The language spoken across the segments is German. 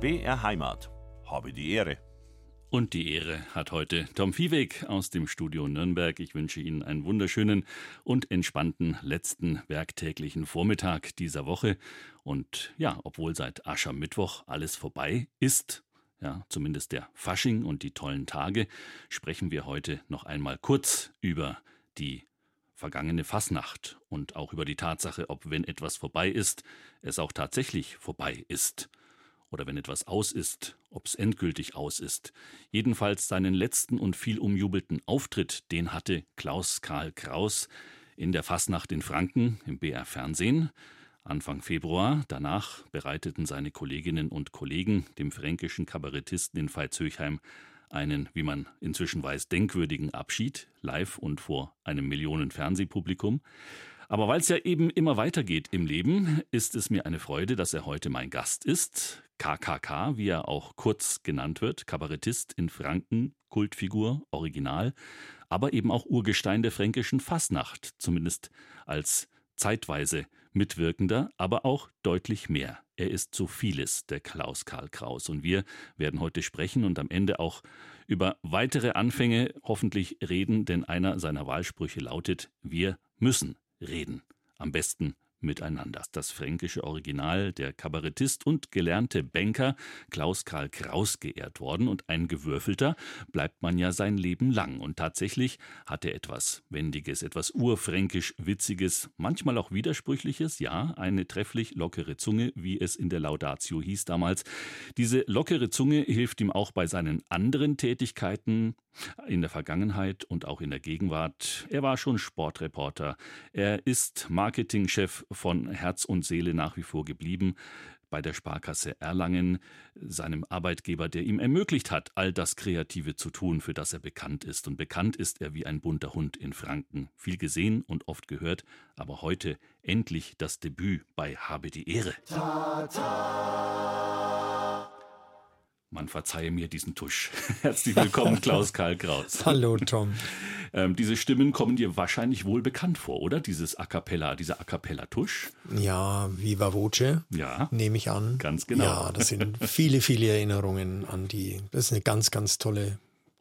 BR Heimat. Habe die Ehre. Und die Ehre hat heute Tom Viehweg aus dem Studio Nürnberg. Ich wünsche Ihnen einen wunderschönen und entspannten letzten werktäglichen Vormittag dieser Woche. Und ja, obwohl seit Aschermittwoch alles vorbei ist, ja, zumindest der Fasching und die tollen Tage, sprechen wir heute noch einmal kurz über die vergangene Fasnacht und auch über die Tatsache, ob wenn etwas vorbei ist, es auch tatsächlich vorbei ist oder wenn etwas aus ist, ob es endgültig aus ist. Jedenfalls seinen letzten und viel umjubelten Auftritt, den hatte Klaus Karl Kraus in der Fasnacht in Franken im BR Fernsehen. Anfang Februar. Danach bereiteten seine Kolleginnen und Kollegen dem fränkischen Kabarettisten in Veitshöchheim einen, wie man inzwischen weiß, denkwürdigen Abschied, live und vor einem Millionen Fernsehpublikum. Aber weil es ja eben immer weitergeht im Leben, ist es mir eine Freude, dass er heute mein Gast ist. KKK, wie er auch kurz genannt wird, Kabarettist in Franken, Kultfigur, Original, aber eben auch Urgestein der fränkischen Fasnacht, zumindest als zeitweise Mitwirkender, aber auch deutlich mehr. Er ist so vieles, der Klaus Karl Kraus. Und wir werden heute sprechen und am Ende auch über weitere Anfänge hoffentlich reden, denn einer seiner Wahlsprüche lautet, wir müssen reden. Am besten miteinander. Das fränkische Original, der Kabarettist und gelernte Banker Klaus Karl Kraus geehrt worden und ein Gewürfelter bleibt man ja sein Leben lang. Und tatsächlich hat er etwas Wendiges, etwas urfränkisch Witziges, manchmal auch Widersprüchliches, ja, eine trefflich lockere Zunge, wie es in der Laudatio hieß damals. Diese lockere Zunge hilft ihm auch bei seinen anderen Tätigkeiten in der Vergangenheit und auch in der Gegenwart. Er war schon Sportreporter. Er ist Marketingchef von Herz und Seele nach wie vor geblieben bei der Sparkasse Erlangen, seinem Arbeitgeber, der ihm ermöglicht hat, all das Kreative zu tun, für das er bekannt ist. Und bekannt ist er wie ein bunter Hund in Franken. Viel gesehen und oft gehört, aber heute endlich das Debüt bei Habe die Ehre. Ta, ta. Man verzeihe mir diesen Tusch. Herzlich willkommen, Klaus Karl Kraus. Hallo, Tom. Ähm, diese Stimmen kommen dir wahrscheinlich wohl bekannt vor, oder? Dieses A cappella, dieser A cappella-Tusch. Ja, Viva Voce. Ja. Nehme ich an. Ganz genau. Ja, das sind viele, viele Erinnerungen an die. Das ist eine ganz, ganz tolle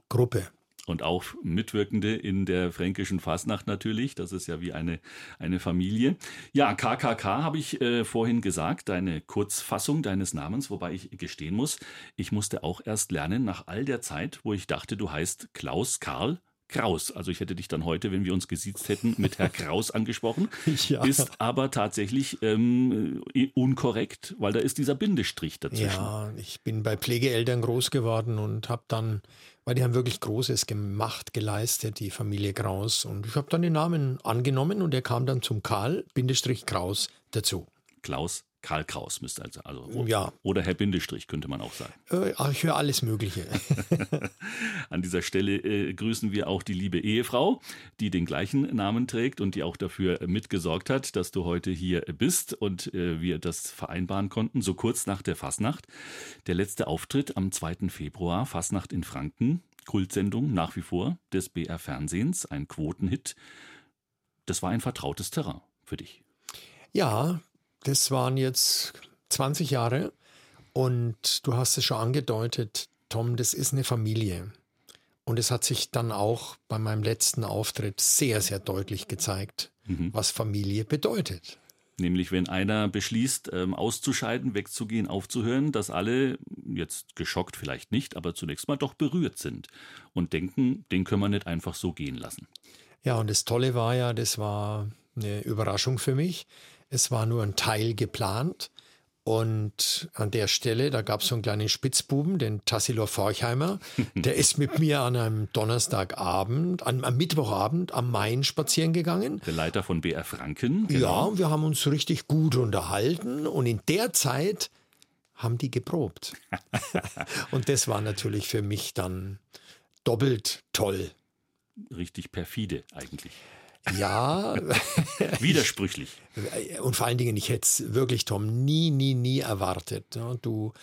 Gruppe und auch Mitwirkende in der fränkischen Fasnacht natürlich. Das ist ja wie eine, eine Familie. Ja, KKK habe ich äh, vorhin gesagt, deine Kurzfassung deines Namens, wobei ich gestehen muss, ich musste auch erst lernen nach all der Zeit, wo ich dachte, du heißt Klaus Karl Kraus. Also ich hätte dich dann heute, wenn wir uns gesiezt hätten, mit Herr Kraus angesprochen. ja. Ist aber tatsächlich ähm, unkorrekt, weil da ist dieser Bindestrich dazwischen. Ja, ich bin bei Pflegeeltern groß geworden und habe dann, weil die haben wirklich Großes gemacht, geleistet, die Familie Kraus. Und ich habe dann den Namen angenommen und er kam dann zum Karl Bindestrich Kraus dazu. Klaus Karl Kraus müsste also, also ja. oder Herr Bindestrich könnte man auch sagen. Äh, ich höre alles Mögliche. An dieser Stelle äh, grüßen wir auch die liebe Ehefrau, die den gleichen Namen trägt und die auch dafür mitgesorgt hat, dass du heute hier bist und äh, wir das vereinbaren konnten, so kurz nach der Fasnacht. Der letzte Auftritt am 2. Februar, Fasnacht in Franken, Kultsendung nach wie vor des BR Fernsehens, ein Quotenhit. Das war ein vertrautes Terrain für dich. Ja, das waren jetzt 20 Jahre und du hast es schon angedeutet, Tom, das ist eine Familie. Und es hat sich dann auch bei meinem letzten Auftritt sehr, sehr deutlich gezeigt, mhm. was Familie bedeutet. Nämlich, wenn einer beschließt, ähm, auszuscheiden, wegzugehen, aufzuhören, dass alle, jetzt geschockt vielleicht nicht, aber zunächst mal doch berührt sind und denken, den können wir nicht einfach so gehen lassen. Ja, und das Tolle war ja, das war eine Überraschung für mich. Es war nur ein Teil geplant. Und an der Stelle, da gab es so einen kleinen Spitzbuben, den Tassilor Forchheimer, der ist mit mir an einem Donnerstagabend, an, am Mittwochabend am Main spazieren gegangen. Der Leiter von BR Franken. Genau. Ja, wir haben uns richtig gut unterhalten und in der Zeit haben die geprobt. und das war natürlich für mich dann doppelt toll. Richtig perfide eigentlich. Ja. Widersprüchlich. Und vor allen Dingen, ich hätte es wirklich, Tom, nie, nie, nie erwartet. Du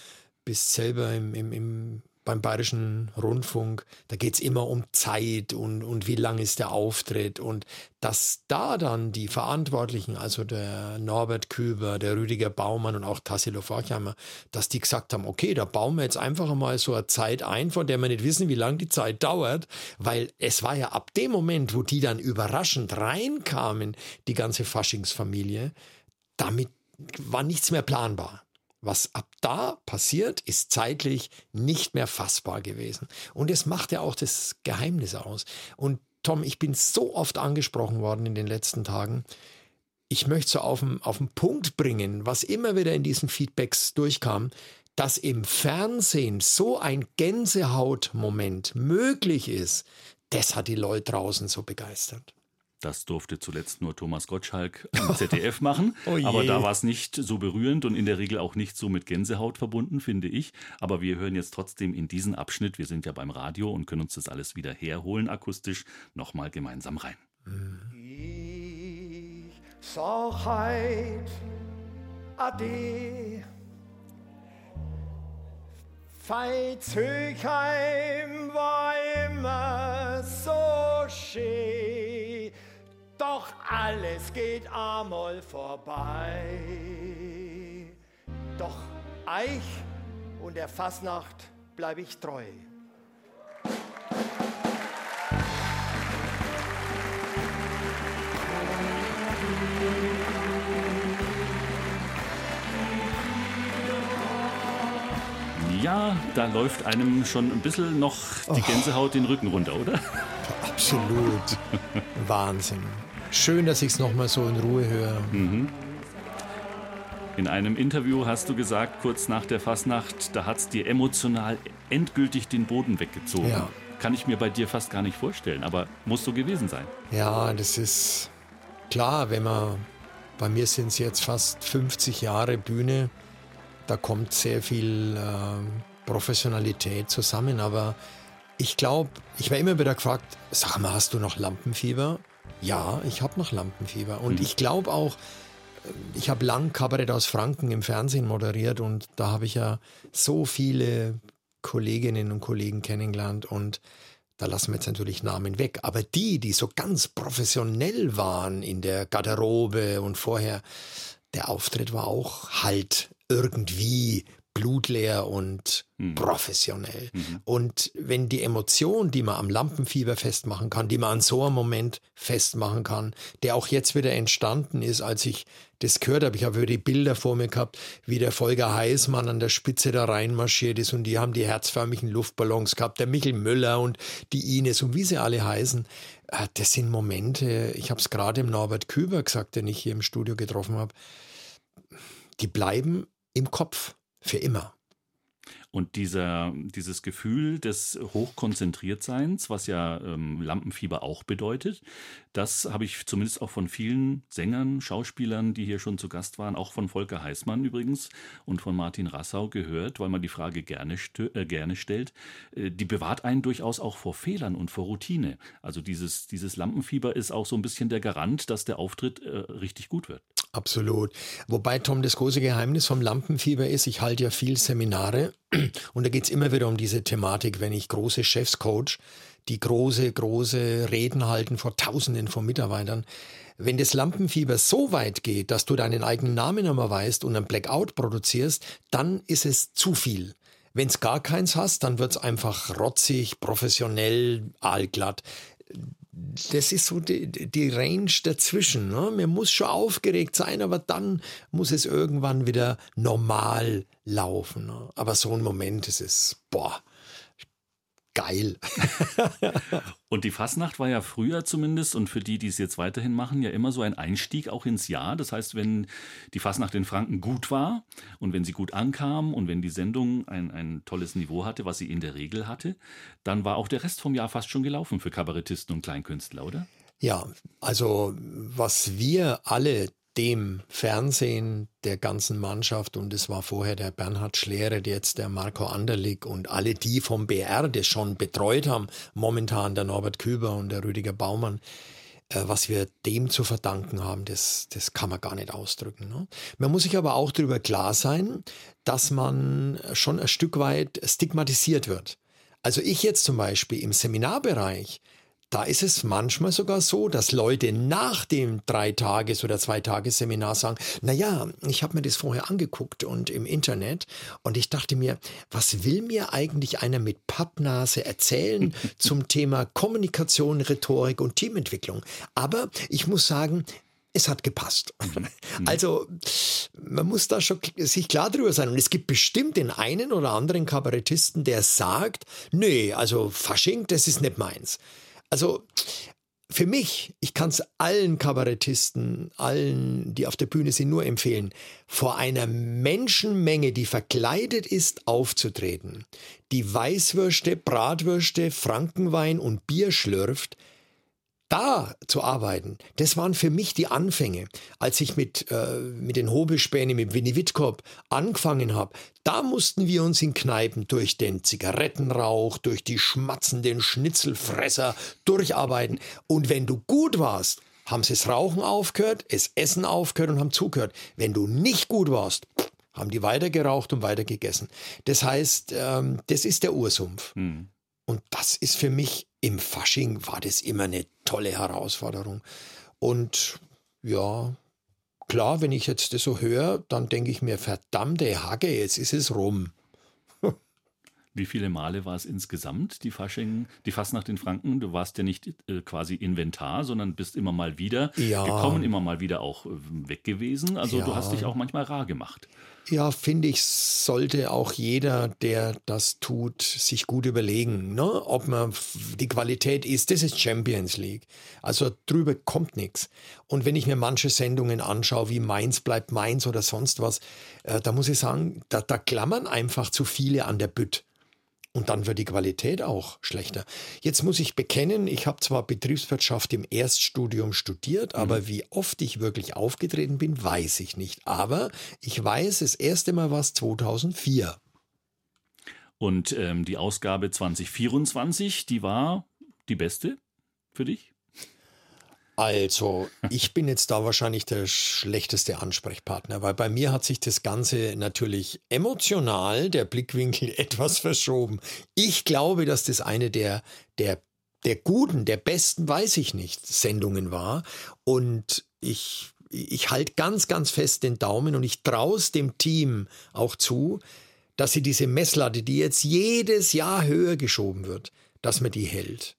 bist selber im, im, im beim Bayerischen Rundfunk, da geht es immer um Zeit und, und wie lang ist der Auftritt. Und dass da dann die Verantwortlichen, also der Norbert Küber, der Rüdiger Baumann und auch Tassilo Forchheimer, dass die gesagt haben, okay, da bauen wir jetzt einfach mal so eine Zeit ein, von der wir nicht wissen, wie lange die Zeit dauert, weil es war ja ab dem Moment, wo die dann überraschend reinkamen, die ganze Faschingsfamilie, damit war nichts mehr planbar. Was ab da passiert, ist zeitlich nicht mehr fassbar gewesen. Und es macht ja auch das Geheimnis aus. Und Tom, ich bin so oft angesprochen worden in den letzten Tagen. Ich möchte so auf den, auf den Punkt bringen, was immer wieder in diesen Feedbacks durchkam, dass im Fernsehen so ein Gänsehautmoment möglich ist, das hat die Leute draußen so begeistert. Das durfte zuletzt nur Thomas Gottschalk im ZDF machen. oh aber da war es nicht so berührend und in der Regel auch nicht so mit Gänsehaut verbunden, finde ich. Aber wir hören jetzt trotzdem in diesen Abschnitt, wir sind ja beim Radio und können uns das alles wieder herholen, akustisch, nochmal gemeinsam rein. Ich sag heut Ade. Veitshöchheim war immer so schön doch alles geht einmal vorbei. Doch Eich und der Fasnacht bleib ich treu. Ja, da läuft einem schon ein bisschen noch die. Gänsehaut den Rücken runter, oder? Absolut. Wahnsinn. Schön, dass ich es nochmal so in Ruhe höre. Mhm. In einem Interview hast du gesagt, kurz nach der Fasnacht, da hat es dir emotional endgültig den Boden weggezogen. Ja. Kann ich mir bei dir fast gar nicht vorstellen, aber muss so gewesen sein. Ja, das ist klar, wenn man, bei mir sind es jetzt fast 50 Jahre Bühne, da kommt sehr viel äh, Professionalität zusammen, aber ich glaube, ich war immer wieder gefragt, sag mal, hast du noch Lampenfieber? Ja, ich habe noch Lampenfieber. Und mhm. ich glaube auch, äh, ich habe lang Kabarett aus Franken im Fernsehen moderiert und da habe ich ja so viele Kolleginnen und Kollegen kennengelernt und da lassen wir jetzt natürlich Namen weg. Aber die, die so ganz professionell waren in der Garderobe und vorher, der Auftritt war auch halt irgendwie blutleer und mhm. professionell. Mhm. Und wenn die Emotion, die man am Lampenfieber festmachen kann, die man an so einem Moment festmachen kann, der auch jetzt wieder entstanden ist, als ich das gehört habe, ich habe die Bilder vor mir gehabt, wie der Volker Heißmann an der Spitze da reinmarschiert ist und die haben die herzförmigen Luftballons gehabt, der Michel Müller und die Ines und wie sie alle heißen. Äh, das sind Momente, ich habe es gerade im Norbert Küber gesagt, den ich hier im Studio getroffen habe, die bleiben im Kopf für immer. Und dieser, dieses Gefühl des Hochkonzentriertseins, was ja ähm, Lampenfieber auch bedeutet, das habe ich zumindest auch von vielen Sängern, Schauspielern, die hier schon zu Gast waren, auch von Volker Heißmann übrigens und von Martin Rassau gehört, weil man die Frage gerne, äh, gerne stellt. Äh, die bewahrt einen durchaus auch vor Fehlern und vor Routine. Also dieses, dieses Lampenfieber ist auch so ein bisschen der Garant, dass der Auftritt äh, richtig gut wird. Absolut. Wobei, Tom, das große Geheimnis vom Lampenfieber ist, ich halte ja viel Seminare und da geht es immer wieder um diese Thematik, wenn ich große Chefs coach, die große, große Reden halten vor Tausenden von Mitarbeitern. Wenn das Lampenfieber so weit geht, dass du deinen eigenen Namen immer weißt und einen Blackout produzierst, dann ist es zu viel. Wenn es gar keins hast, dann wird es einfach rotzig, professionell, aalglatt das ist so die, die Range dazwischen. Ne? Man muss schon aufgeregt sein, aber dann muss es irgendwann wieder normal laufen. Ne? Aber so ein Moment ist es, boah, geil. und die Fasnacht war ja früher zumindest und für die, die es jetzt weiterhin machen, ja immer so ein Einstieg auch ins Jahr. Das heißt, wenn die Fasnacht in Franken gut war und wenn sie gut ankam und wenn die Sendung ein, ein tolles Niveau hatte, was sie in der Regel hatte, dann war auch der Rest vom Jahr fast schon gelaufen für Kabarettisten und Kleinkünstler, oder? Ja, also was wir alle dem Fernsehen der ganzen Mannschaft und es war vorher der Bernhard Schleret, jetzt der Marco Anderlig und alle die vom BR das schon betreut haben, momentan der Norbert Küber und der Rüdiger Baumann. äh, was wir dem zu verdanken haben, das, das kann man gar nicht ausdrücken. Ne? Man muss sich aber auch darüber klar sein, dass man schon ein Stück weit stigmatisiert wird. Also ich jetzt zum Beispiel im Seminarbereich, da ist es manchmal sogar so, dass Leute nach dem Drei-Tages- oder Zwei-Tages-Seminar sagen, na ja, ich habe mir das vorher angeguckt und im Internet und ich dachte mir, was will mir eigentlich einer mit Pappnase erzählen zum Thema Kommunikation, Rhetorik und Teamentwicklung? Aber ich muss sagen, es hat gepasst. Mhm. Also man muss da schon sich klar drüber sein. Und es gibt bestimmt den einen oder anderen Kabarettisten, der sagt, nee, also Fasching, das ist nicht meins. Also für mich, ich kann es allen Kabarettisten, allen, die auf der Bühne sind, nur empfehlen, vor einer Menschenmenge, die verkleidet ist, aufzutreten, die Weißwürste, Bratwürste, Frankenwein und Bier schlürft, da zu arbeiten, das waren für mich die Anfänge. Als ich mit, äh, mit den Hobelspänen, mit Winnie Wittkop angefangen habe, da mussten wir uns in Kneipen durch den Zigarettenrauch, durch die schmatzenden Schnitzelfresser durcharbeiten. Und wenn du gut warst, haben sie das Rauchen aufgehört, das Essen aufgehört und haben zugehört. Wenn du nicht gut warst, haben die weiter geraucht und weiter gegessen. Das heißt, ähm, das ist der Ursumpf. Hm. Und das ist für mich im Fasching war das immer eine tolle Herausforderung. Und ja, klar, wenn ich jetzt das so höre, dann denke ich mir, verdammte Hacke, jetzt ist es rum. Wie viele Male war es insgesamt, die Fasching, die Fastnacht in Franken? Du warst ja nicht äh, quasi Inventar, sondern bist immer mal wieder ja. gekommen, immer mal wieder auch äh, weg gewesen. Also ja. du hast dich auch manchmal rar gemacht. Ja, finde ich, sollte auch jeder, der das tut, sich gut überlegen, ne? ob man die Qualität ist. Das ist Champions League. Also drüber kommt nichts. Und wenn ich mir manche Sendungen anschaue, wie Mainz bleibt Mainz oder sonst was, äh, da muss ich sagen, da, da klammern einfach zu viele an der Bütt. Und dann wird die Qualität auch schlechter. Jetzt muss ich bekennen, ich habe zwar Betriebswirtschaft im Erststudium studiert, mhm. aber wie oft ich wirklich aufgetreten bin, weiß ich nicht. Aber ich weiß, das erste Mal war es 2004. Und ähm, die Ausgabe 2024, die war die beste für dich? Also, ich bin jetzt da wahrscheinlich der schlechteste Ansprechpartner, weil bei mir hat sich das Ganze natürlich emotional, der Blickwinkel etwas verschoben. Ich glaube, dass das eine der, der, der guten, der besten, weiß ich nicht, Sendungen war. Und ich, ich halte ganz, ganz fest den Daumen und ich traue es dem Team auch zu, dass sie diese Messlatte, die jetzt jedes Jahr höher geschoben wird, dass man die hält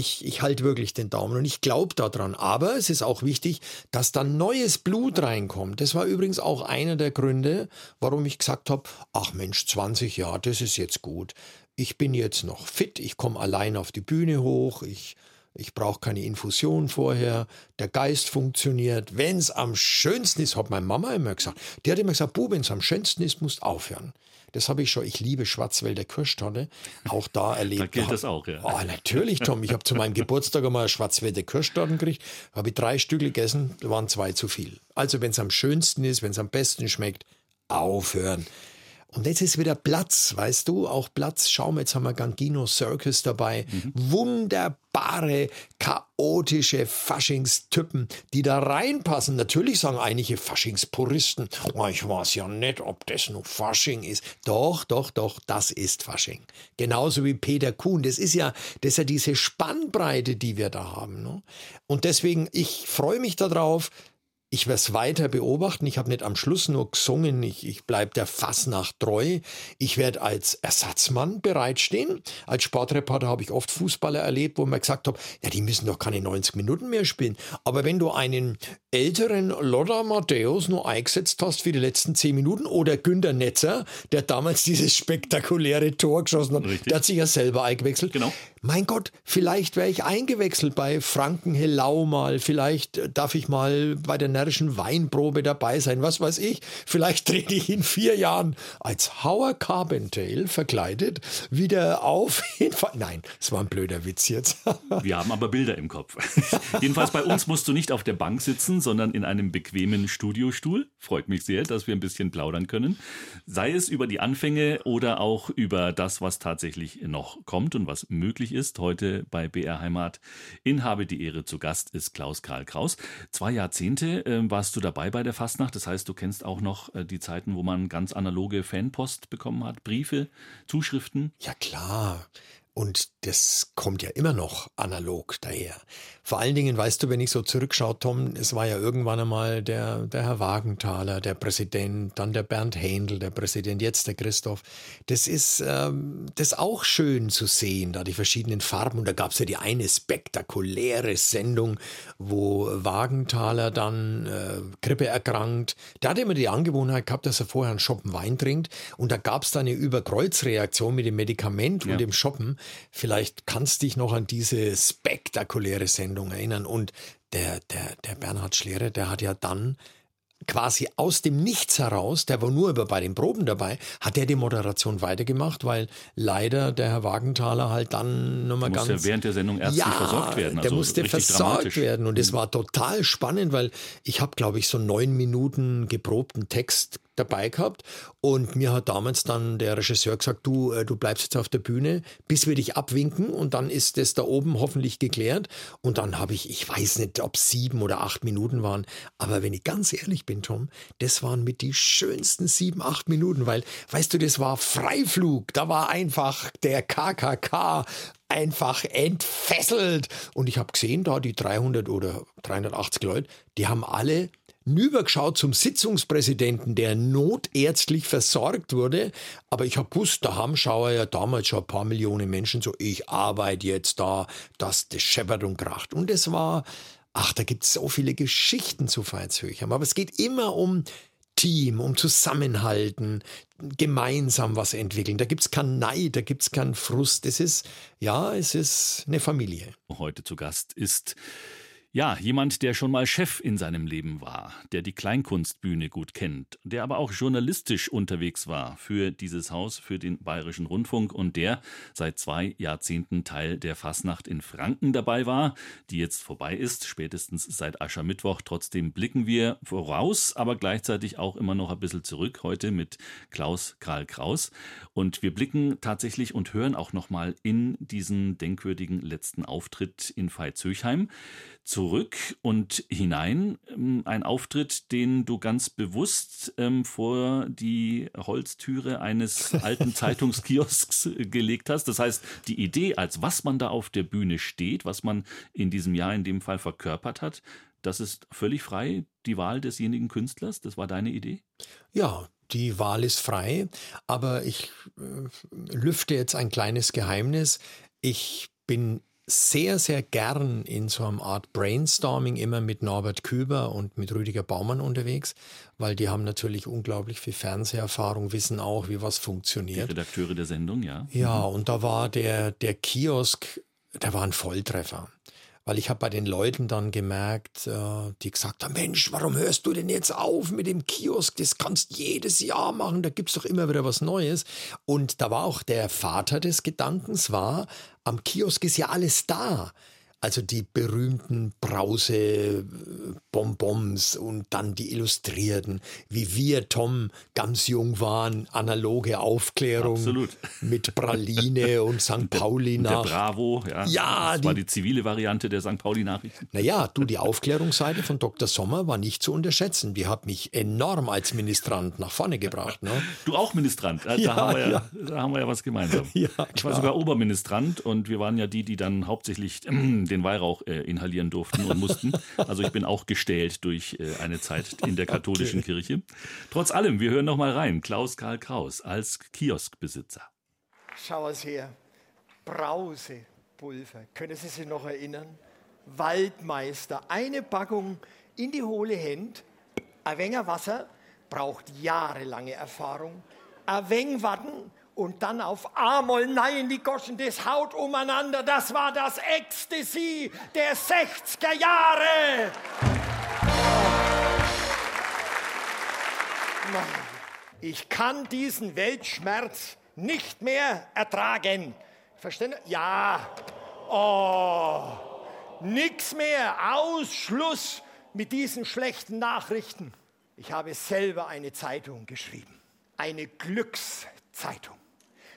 ich, ich halte wirklich den Daumen und ich glaube daran. Aber es ist auch wichtig, dass da neues Blut reinkommt. Das war übrigens auch einer der Gründe, warum ich gesagt habe, ach Mensch, 20 Jahre, das ist jetzt gut. Ich bin jetzt noch fit, ich komme allein auf die Bühne hoch, ich, ich brauche keine Infusion vorher, der Geist funktioniert. Wenn es am schönsten ist, hat meine Mama immer gesagt. Die hat immer gesagt, Bu, wenn es am schönsten ist, musst aufhören. Das habe ich schon. Ich liebe Schwarzwälder Kirschtorte. Auch da erlebt. da gilt das auch, ja. Oh, natürlich, Tom. Ich habe zu meinem Geburtstag einmal Schwarzwälder Kirschtorten gekriegt. Habe ich drei Stück gegessen, da waren zwei zu viel. Also, wenn es am schönsten ist, wenn es am besten schmeckt, aufhören. Und jetzt ist wieder Platz, weißt du, auch Platz. Schau mal, jetzt haben wir Gangino Circus dabei. Mhm. Wunderbare, chaotische Faschingstypen, die da reinpassen. Natürlich sagen einige Faschingspuristen, oh, ich weiß ja nicht, ob das nur Fasching ist. Doch, doch, doch, das ist Fasching. Genauso wie Peter Kuhn. Das ist ja, das ist ja diese Spannbreite, die wir da haben. Ne? Und deswegen, ich freue mich darauf, ich werde es weiter beobachten. Ich habe nicht am Schluss nur gesungen, ich, ich bleibe der Fassnacht treu. Ich werde als Ersatzmann bereitstehen. Als Sportreporter habe ich oft Fußballer erlebt, wo man gesagt hat, ja, die müssen doch keine 90 Minuten mehr spielen. Aber wenn du einen älteren Lothar Matthäus nur eingesetzt hast für die letzten 10 Minuten oder Günter Netzer, der damals dieses spektakuläre Tor geschossen hat, Richtig. der hat sich ja selber eingewechselt. Genau. Mein Gott, vielleicht wäre ich eingewechselt bei Franken Hellau mal, vielleicht darf ich mal bei der närrischen Weinprobe dabei sein, was weiß ich. Vielleicht trete ich in vier Jahren als Howard Carbondale verkleidet wieder auf. Nein, es war ein blöder Witz jetzt. Wir haben aber Bilder im Kopf. Jedenfalls bei uns musst du nicht auf der Bank sitzen, sitzen, sondern in einem bequemen Studiostuhl. Freut mich sehr, dass wir ein bisschen plaudern können. Sei es über die Anfänge oder auch über das, was tatsächlich noch kommt und was möglich ist. Heute bei BR Heimat in Habe die Ehre zu Gast ist Klaus Karl Kraus. Zwei Jahrzehnte äh, warst du dabei bei der Fastnacht. Das heißt, du kennst auch noch äh, die Zeiten, wo man ganz analoge Fanpost bekommen hat, Briefe, Zuschriften. Ja klar. Und das kommt ja immer noch analog daher. Vor allen Dingen, weißt du, wenn ich so zurückschaue, Tom, es war ja irgendwann einmal der, der Herr Wagenthaler, der Präsident, dann der Bernd Händel, der Präsident, jetzt der Christoph. Das ist ähm, das auch schön zu sehen, da die verschiedenen Farben. Und da gab es ja die eine spektakuläre Sendung, wo Wagenthaler dann äh, Grippe erkrankt. Der hatte immer die Angewohnheit gehabt, dass er vorher einen Schoppen Wein trinkt. Und da gab es dann eine Überkreuzreaktion mit dem Medikament ja. und dem Schoppen. Vielleicht kannst du dich noch an diese spektakuläre Sendung erinnern. Und der, der, der Bernhard Schlere, der hat ja dann quasi aus dem Nichts heraus, der war nur bei den Proben dabei, hat er die Moderation weitergemacht, weil leider der Herr Wagenthaler halt dann nochmal ganz... ja während der Sendung ärztlich ja, versorgt werden. Also der musste versorgt werden und es mhm. war total spannend, weil ich habe, glaube ich, so neun Minuten geprobten Text dabei gehabt. Und mir hat damals dann der Regisseur gesagt, du, äh, du bleibst jetzt auf der Bühne, bis wir dich abwinken. Und dann ist das da oben hoffentlich geklärt. Und dann habe ich, ich weiß nicht, ob sieben oder acht Minuten waren, aber wenn ich ganz ehrlich bin, Tom, das waren mit die schönsten sieben, acht Minuten, weil, weißt du, das war Freiflug, da war einfach der KKK einfach entfesselt. Und ich habe gesehen, da die 300 oder 380 Leute, die haben alle nübergeschaut zum Sitzungspräsidenten, der notärztlich versorgt wurde. Aber ich habe gewusst, da haben Schauer ja damals schon ein paar Millionen Menschen so, ich arbeite jetzt da, dass das scheppert und kracht. Und es war, ach, da gibt es so viele Geschichten zu Veitshöchheim. Aber es geht immer um Team, um Zusammenhalten, gemeinsam was entwickeln. Da gibt es keinen Neid, da gibt es keinen Frust. Es ist, ja, es ist eine Familie. Heute zu Gast ist ja, jemand, der schon mal Chef in seinem Leben war, der die Kleinkunstbühne gut kennt, der aber auch journalistisch unterwegs war für dieses Haus, für den Bayerischen Rundfunk und der seit zwei Jahrzehnten Teil der Fasnacht in Franken dabei war, die jetzt vorbei ist, spätestens seit Aschermittwoch. Trotzdem blicken wir voraus, aber gleichzeitig auch immer noch ein bisschen zurück heute mit Klaus Karl Kraus. Und wir blicken tatsächlich und hören auch nochmal in diesen denkwürdigen letzten Auftritt in Veitshöchheim zurück und hinein. Ähm, ein Auftritt, den du ganz bewusst ähm, vor die Holztüre eines alten Zeitungskiosks gelegt hast. Das heißt, die Idee, als was man da auf der Bühne steht, was man in diesem Jahr in dem Fall verkörpert hat, das ist völlig frei, die Wahl desjenigen Künstlers. Das war deine Idee? Ja, die Wahl ist frei, aber ich äh, lüfte jetzt ein kleines Geheimnis. Ich bin sehr, sehr gern in so einer Art Brainstorming immer mit Norbert Küber und mit Rüdiger Baumann unterwegs, weil die haben natürlich unglaublich viel Fernseherfahrung, wissen auch, wie was funktioniert. Die Redakteure der Sendung, ja. Ja, mhm. und da war der, der Kiosk, der war ein Volltreffer. Weil ich habe bei den Leuten dann gemerkt, äh, die gesagt haben, Mensch, warum hörst du denn jetzt auf mit dem Kiosk? Das kannst jedes Jahr machen, da gibt es doch immer wieder was Neues. Und da war auch der Vater des Gedankens, war, am Kiosk ist ja alles da. Also die berühmten Brause-Bonbons und dann die Illustrierten, wie wir, Tom, ganz jung waren, analoge Aufklärung Absolut. mit Praline und St. Pauli nach. Der Bravo, ja. ja das die, war die zivile Variante der St. Pauli-Nachrichten. Naja, du, die Aufklärungsseite von Dr. Sommer war nicht zu unterschätzen. Die hat mich enorm als Ministrant nach vorne gebracht. Ne? Du auch Ministrant, da, ja, haben wir ja, ja, da haben wir ja was gemeinsam. Ja, ich war sogar Oberministrant und wir waren ja die, die dann hauptsächlich den Weihrauch äh, inhalieren durften und mussten. Also ich bin auch gestählt durch äh, eine Zeit in der katholischen okay. Kirche. Trotz allem, wir hören noch mal rein. Klaus Karl Kraus als Kioskbesitzer. Schau es her. Brausepulver. Können Sie sich noch erinnern? Waldmeister. Eine Packung in die hohle Hand. Ein wenig Wasser braucht jahrelange Erfahrung. Ein wenig Watten und dann auf einmal nein, die Goschen, das haut umeinander. Das war das Ecstasy der 60er Jahre. Ich kann diesen Weltschmerz nicht mehr ertragen. Verstehen? Ja. Oh, nix mehr. Ausschluss. mit diesen schlechten Nachrichten. Ich habe selber eine Zeitung geschrieben, eine Glückszeitung.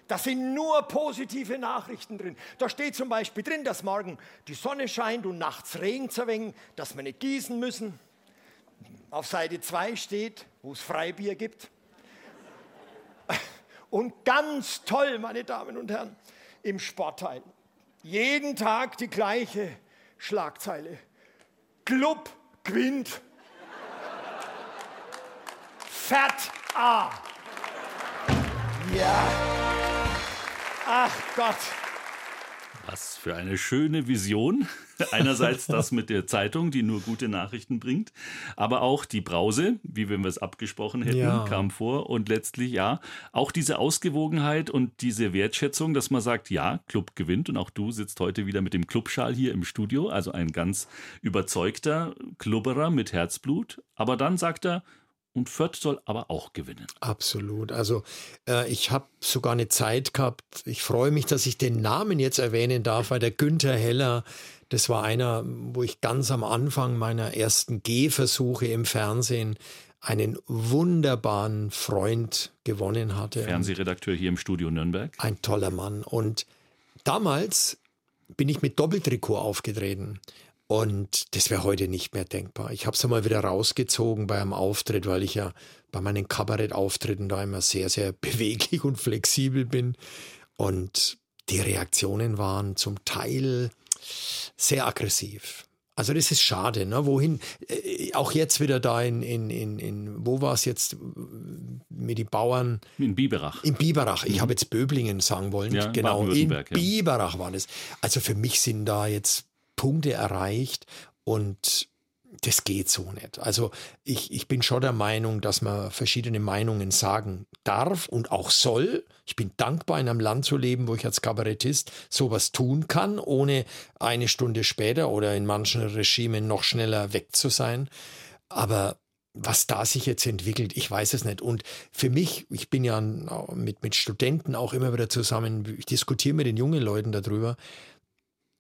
Da sind nur positive Nachrichten drin. Da steht zum Beispiel drin, dass morgen die Sonne scheint und nachts es wenig, dass wir nicht gießen müssen. Auf Seite 2 steht, wo es Freibier gibt. Und ganz toll, meine Damen und Herren, im Sportteil. Jeden Tag die gleiche Schlagzeile. Club gewinnt. Fett A. Ja. Ach Gott. Was für eine schöne Vision. Einerseits das mit der Zeitung, die nur gute Nachrichten bringt, aber auch die Brause, wie wenn wir es abgesprochen hätten, ja. kam vor. Und letztlich ja, auch diese Ausgewogenheit und diese Wertschätzung, dass man sagt, ja, Club gewinnt. Und auch du sitzt heute wieder mit dem Clubschal hier im Studio, also ein ganz überzeugter Klubberer mit Herzblut. Aber dann sagt er, und Fürth soll aber auch gewinnen. Absolut. Also äh, ich habe sogar eine Zeit gehabt. Ich freue mich, dass ich den Namen jetzt erwähnen darf, weil der Günther Heller, das war einer, wo ich ganz am Anfang meiner ersten Gehversuche im Fernsehen einen wunderbaren Freund gewonnen hatte. Fernsehredakteur hier im Studio Nürnberg. Ein toller Mann. Und damals bin ich mit Doppeltrikot aufgetreten. Und das wäre heute nicht mehr denkbar. Ich habe es einmal wieder rausgezogen bei einem Auftritt, weil ich ja bei meinen Kabarettauftritten da immer sehr, sehr beweglich und flexibel bin. Und die Reaktionen waren zum Teil sehr aggressiv. Also das ist schade, ne? Wohin, äh, auch jetzt wieder da in, in, in, in wo war es jetzt mit den Bauern? In Biberach. In Biberach. Ich mhm. habe jetzt Böblingen sagen wollen. Ja, genau, in Biberach war das. Also für mich sind da jetzt Punkte erreicht und das geht so nicht. Also ich, ich bin schon der Meinung, dass man verschiedene Meinungen sagen darf und auch soll. Ich bin dankbar, in einem Land zu leben, wo ich als Kabarettist sowas tun kann, ohne eine Stunde später oder in manchen Regimen noch schneller weg zu sein. Aber was da sich jetzt entwickelt, ich weiß es nicht. Und für mich, ich bin ja mit, mit Studenten auch immer wieder zusammen, ich diskutiere mit den jungen Leuten darüber,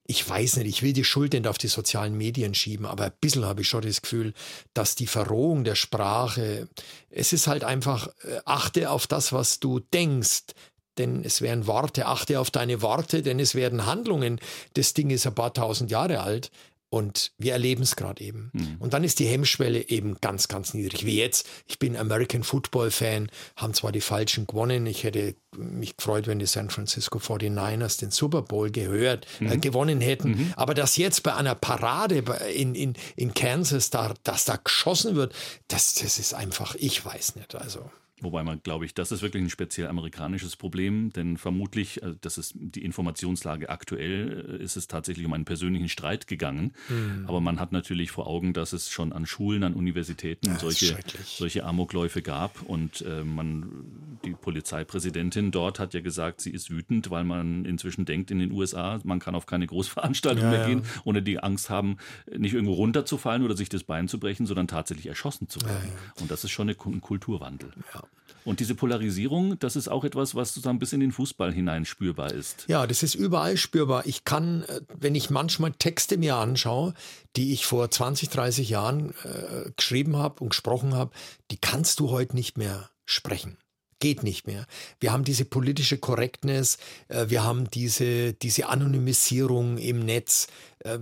ich weiß nicht, ich will die Schuld nicht auf die sozialen Medien schieben, aber ein bisschen habe ich schon das Gefühl, dass die Verrohung der Sprache, es ist halt einfach, äh, achte auf das, was du denkst, denn es wären Worte, achte auf deine Worte, denn es werden Handlungen. Das Ding ist ein paar tausend Jahre alt. Und wir erleben es gerade eben. Mhm. Und dann ist die Hemmschwelle eben ganz, ganz niedrig. Wie jetzt, ich bin American Football Fan, haben zwar die Falschen gewonnen. Ich hätte mich gefreut, wenn die San Francisco 49ers den Super Bowl gehört, äh, mhm. äh, gewonnen hätten. Mhm. Aber dass jetzt bei einer Parade in, in, in Kansas, da, dass da geschossen wird, das, das ist einfach, ich weiß nicht. Also. Wobei man, glaube ich, das ist wirklich ein speziell amerikanisches Problem, denn vermutlich, also das ist die Informationslage aktuell, äh, ist es tatsächlich um einen persönlichen Streit gegangen. Mhm. Aber man hat natürlich vor Augen, dass es schon an Schulen, an Universitäten ja, solche, solche Amokläufe gab. Und äh, man, die Polizeipräsidentin dort hat ja gesagt, sie ist wütend, weil man inzwischen denkt in den USA, man kann auf keine Großveranstaltung ja, mehr gehen, ohne die Angst haben, nicht irgendwo runterzufallen oder sich das Bein zu brechen, sondern tatsächlich erschossen zu werden. Ja, Und das ist schon ein Kulturwandel. Ja. Und diese Polarisierung, das ist auch etwas, was sozusagen bis in den Fußball hinein spürbar ist. Ja, das ist überall spürbar. Ich kann, äh, wenn ich manchmal Texte mir anschaue, die ich vor 20, 30 Jahren äh, geschrieben habe und gesprochen habe, die kannst du heute nicht mehr sprechen geht nicht mehr. Wir haben diese politische Korrektness, äh, wir haben diese, diese Anonymisierung im Netz, äh,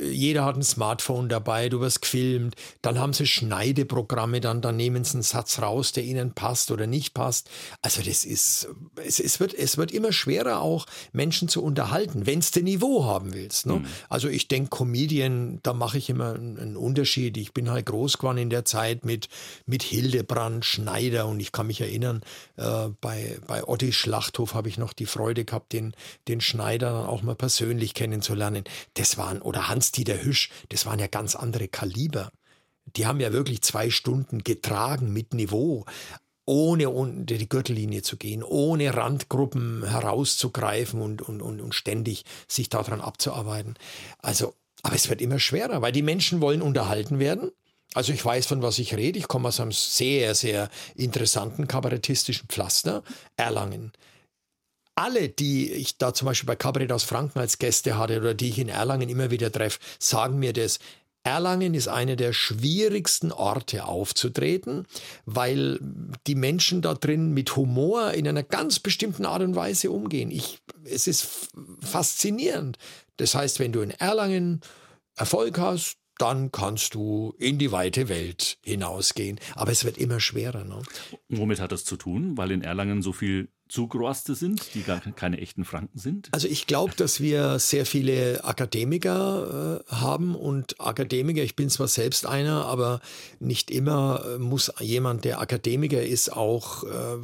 jeder hat ein Smartphone dabei, du wirst gefilmt, dann haben sie Schneideprogramme, dann, dann nehmen sie einen Satz raus, der ihnen passt oder nicht passt. Also das ist, es, es, wird, es wird immer schwerer auch Menschen zu unterhalten, wenn du Niveau haben willst. Ne? Mhm. Also ich denke, Comedian, da mache ich immer einen Unterschied. Ich bin halt groß geworden in der Zeit mit, mit Hildebrand, Schneider und ich kann mich erinnern, äh, bei, bei Otti Schlachthof habe ich noch die Freude gehabt, den, den Schneider dann auch mal persönlich kennenzulernen. Das war waren, oder Hans-Dieter Hüsch, das waren ja ganz andere Kaliber. Die haben ja wirklich zwei Stunden getragen mit Niveau ohne unter die Gürtellinie zu gehen, ohne Randgruppen herauszugreifen und, und, und, und ständig sich daran abzuarbeiten. Also, aber es wird immer schwerer, weil die Menschen wollen unterhalten werden. Also ich weiß, von was ich rede. Ich komme aus einem sehr, sehr interessanten kabarettistischen Pflaster, Erlangen alle, die ich da zum Beispiel bei Cabaret aus Franken als Gäste hatte oder die ich in Erlangen immer wieder treffe, sagen mir das. Erlangen ist einer der schwierigsten Orte aufzutreten, weil die Menschen da drin mit Humor in einer ganz bestimmten Art und Weise umgehen. Ich, es ist faszinierend. Das heißt, wenn du in Erlangen Erfolg hast, dann kannst du in die weite Welt hinausgehen. Aber es wird immer schwerer. Ne? Womit hat das zu tun? Weil in Erlangen so viel Zugroaste sind, die gar keine echten Franken sind? Also ich glaube, dass wir sehr viele Akademiker äh, haben und Akademiker, ich bin zwar selbst einer, aber nicht immer äh, muss jemand, der Akademiker ist, auch äh,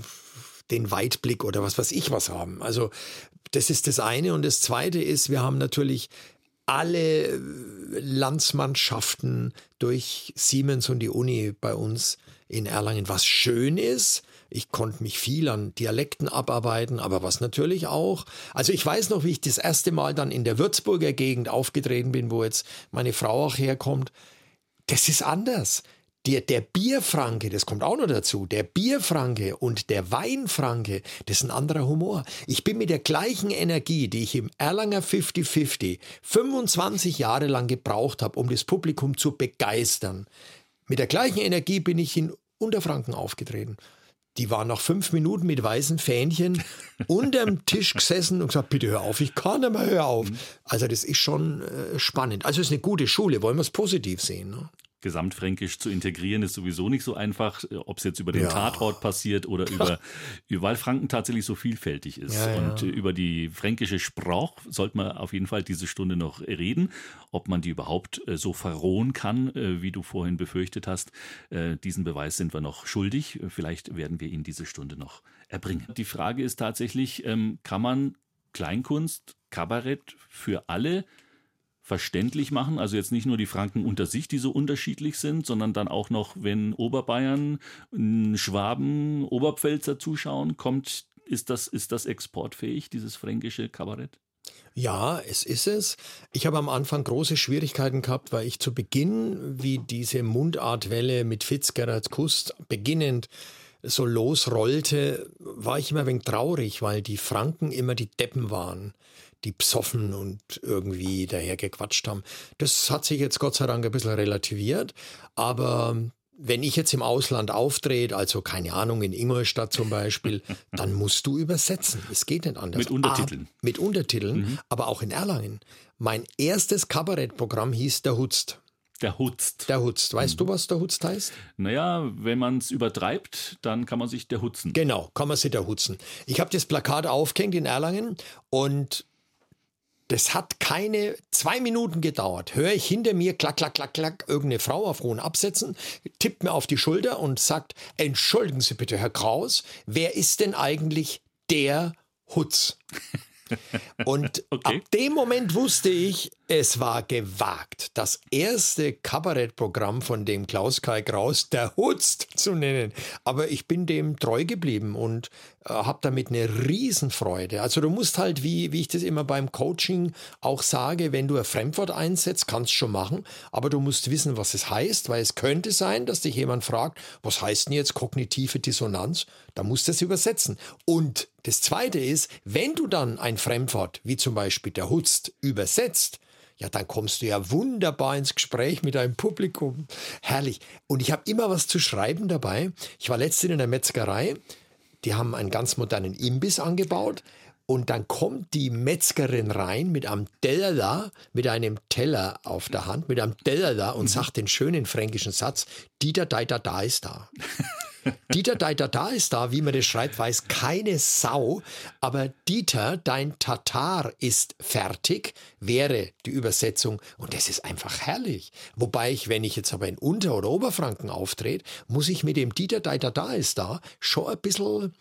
den Weitblick oder was weiß ich was haben. Also das ist das eine und das zweite ist, wir haben natürlich alle Landsmannschaften durch Siemens und die Uni bei uns in Erlangen, was schön ist. Ich konnte mich viel an Dialekten abarbeiten, aber was natürlich auch. Also ich weiß noch, wie ich das erste Mal dann in der Würzburger Gegend aufgetreten bin, wo jetzt meine Frau auch herkommt. Das ist anders. Der, der Bierfranke, das kommt auch noch dazu, der Bierfranke und der Weinfranke, das ist ein anderer Humor. Ich bin mit der gleichen Energie, die ich im Erlanger 50-50 25 Jahre lang gebraucht habe, um das Publikum zu begeistern, mit der gleichen Energie bin ich in Unterfranken aufgetreten. Die waren nach fünf Minuten mit weißen Fähnchen unterm Tisch gesessen und gesagt, bitte hör auf, ich kann nicht mehr, hör auf. Mhm. Also das ist schon äh, spannend. Also es ist eine gute Schule, wollen wir es positiv sehen. Ne? Gesamtfränkisch zu integrieren ist sowieso nicht so einfach, ob es jetzt über den ja. Tatort passiert oder über, weil Franken tatsächlich so vielfältig ist. Ja, und ja. über die fränkische Sprache sollte man auf jeden Fall diese Stunde noch reden. Ob man die überhaupt äh, so verrohen kann, äh, wie du vorhin befürchtet hast, äh, diesen Beweis sind wir noch schuldig. Vielleicht werden wir ihn diese Stunde noch erbringen. Die Frage ist tatsächlich, ähm, kann man Kleinkunst, Kabarett für alle verständlich machen. Also jetzt nicht nur die Franken unter sich, die so unterschiedlich sind, sondern dann auch noch, wenn Oberbayern, Schwaben, Oberpfälzer zuschauen, kommt, ist das, ist das exportfähig, dieses fränkische Kabarett? Ja, es ist es. Ich habe am Anfang große Schwierigkeiten gehabt, weil ich zu Beginn, wie diese Mundartwelle mit Fitzgerald Kust beginnend so losrollte, war ich immer ein wenig traurig, weil die Franken immer die Deppen waren die psoffen und irgendwie daher gequatscht haben. Das hat sich jetzt Gott sei Dank ein bisschen relativiert, aber wenn ich jetzt im Ausland auftrete, also keine Ahnung, in Ingolstadt zum Beispiel, dann musst du übersetzen. Es geht nicht anders. Mit Untertiteln. Ah, mit Untertiteln, mhm. aber auch in Erlangen. Mein erstes Kabarettprogramm hieß Der Hutzt. Der Hutzt. Der Hutzt. Weißt mhm. du, was der Hutzt heißt? Naja, wenn man es übertreibt, dann kann man sich der Hutzen. Genau, kann man sich der Hutzen. Ich habe das Plakat aufgehängt in Erlangen und das hat keine zwei Minuten gedauert. Höre ich hinter mir, klack, klack, klack, klack, irgendeine Frau auf hohen Absätzen, tippt mir auf die Schulter und sagt, entschuldigen Sie bitte, Herr Kraus, wer ist denn eigentlich der Hutz? Und okay. ab dem Moment wusste ich, es war gewagt, das erste Kabarettprogramm von dem Klaus Kai Kraus, der Hutzt, zu nennen. Aber ich bin dem treu geblieben und äh, habe damit eine Riesenfreude. Also du musst halt, wie, wie ich das immer beim Coaching auch sage, wenn du ein Fremdwort einsetzt, kannst du schon machen, aber du musst wissen, was es heißt, weil es könnte sein, dass dich jemand fragt, was heißt denn jetzt kognitive Dissonanz? Da musst du es übersetzen. Und das Zweite ist, wenn du dann ein Fremdwort, wie zum Beispiel der Hutzt, übersetzt, ja, dann kommst du ja wunderbar ins Gespräch mit deinem Publikum. Herrlich. Und ich habe immer was zu schreiben dabei. Ich war letztens in der Metzgerei. Die haben einen ganz modernen Imbiss angebaut. Und dann kommt die Metzgerin rein mit einem Teller, mit einem Teller auf der Hand, mit einem Teller da und mhm. sagt den schönen fränkischen Satz, Dieter Deiter da ist da. Dieter, dein Tatar ist da, wie man das schreibt, weiß keine Sau. Aber Dieter, dein Tatar ist fertig, wäre die Übersetzung. Und das ist einfach herrlich. Wobei ich, wenn ich jetzt aber in Unter- oder Oberfranken auftrete, muss ich mit dem Dieter, dein Tatar ist da schon ein bisschen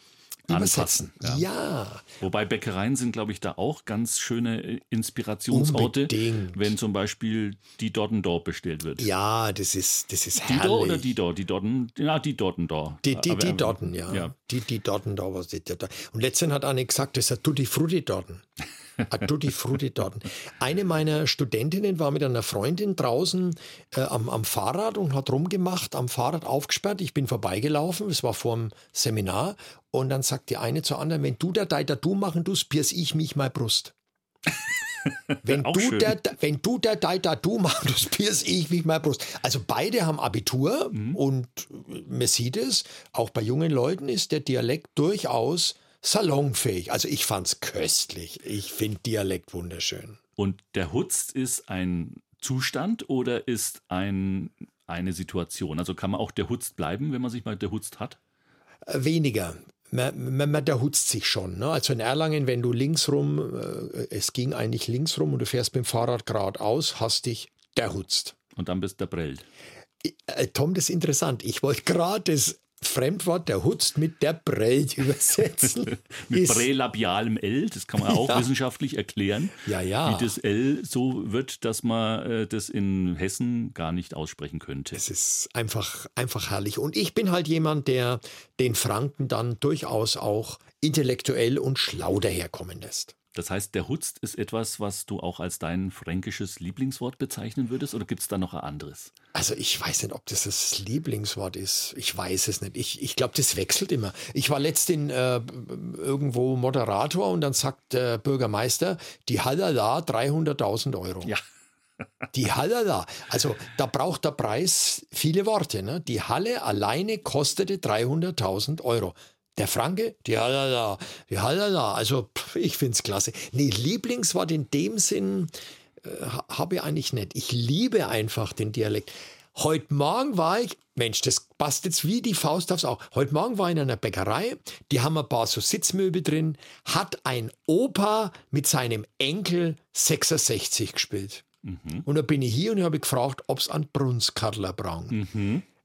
Übersetzen. Ja. ja. Wobei Bäckereien sind, glaube ich, da auch ganz schöne äh, Inspirationsorte, Unbedingt. wenn zum Beispiel die Dottendor bestellt wird. Ja, das ist, das ist herrlich. Die Dor oder die Dor? Die Dotten, ja, die Dottendor. Die, die, die Dotten, ja. ja. Die, die Dotten. Und letztens hat eine gesagt, das ist ein Tutti Frutti Dotten. Tutti frutti Daten. Eine meiner Studentinnen war mit einer Freundin draußen äh, am, am Fahrrad und hat rumgemacht, am Fahrrad aufgesperrt. Ich bin vorbeigelaufen, es war vor dem Seminar. Und dann sagt die eine zur anderen, wenn du da deiter du machen tust, pierce ich mich mal Brust. Wenn du, der, wenn du der Dei da du machst, das pierce ich wie meine Brust. Also beide haben Abitur Mhm. und man sieht es, auch bei jungen Leuten ist der Dialekt durchaus salonfähig. Also ich fand's köstlich. Ich finde Dialekt wunderschön. Und der Hutzt ist ein Zustand oder ist ein, eine Situation? Also kann man auch der Hutzt bleiben, wenn man sich mal der Hutzt hat? Äh, Weniger. Man, man, man der hutzt sich schon. Ne? Also in Erlangen, wenn du links rum, äh, es ging eigentlich links rum und du fährst mit dem Fahrrad geradeaus, hast dich der hutzt. Und dann bist du brellt. Äh, Tom, das ist interessant. Ich wollte gerade das Fremdwort der Hutzt mit der Brelt übersetzen. Mit prälabialem L, das kann man auch Ja. wissenschaftlich erklären. Ja, ja. Wie das L so wird, dass man äh, das in Hessen gar nicht aussprechen könnte. Es ist einfach, einfach herrlich. Und ich bin halt jemand, der den Franken dann durchaus auch intellektuell und schlau daherkommen lässt. Das heißt, der Hutzt ist etwas, was du auch als dein fränkisches Lieblingswort bezeichnen würdest oder gibt es da noch ein anderes? Also ich weiß nicht, ob das das Lieblingswort ist. Ich weiß es nicht. Ich, ich glaube, das wechselt immer. Ich war letztens äh, irgendwo Moderator und dann sagt der Bürgermeister, die Halala 300.000 Euro. Ja. Die Halala. Also da braucht der Preis viele Worte. Ne? Die Halle alleine kostete 300.000 Euro. Der Franke, die Halala, die Halala. Also pff, ich finde es klasse. Nee, Lieblingswort in dem Sinn äh, ha- habe ich eigentlich nicht. Ich liebe einfach den Dialekt. Heute Morgen war ich, Mensch, das passt jetzt wie die Faust aufs Auge. Heute Morgen war ich in einer Bäckerei, die haben ein paar so Sitzmöbel drin, hat ein Opa mit seinem Enkel 66 gespielt. Und da bin ich hier und habe gefragt, ob es einen Brunskadler braucht.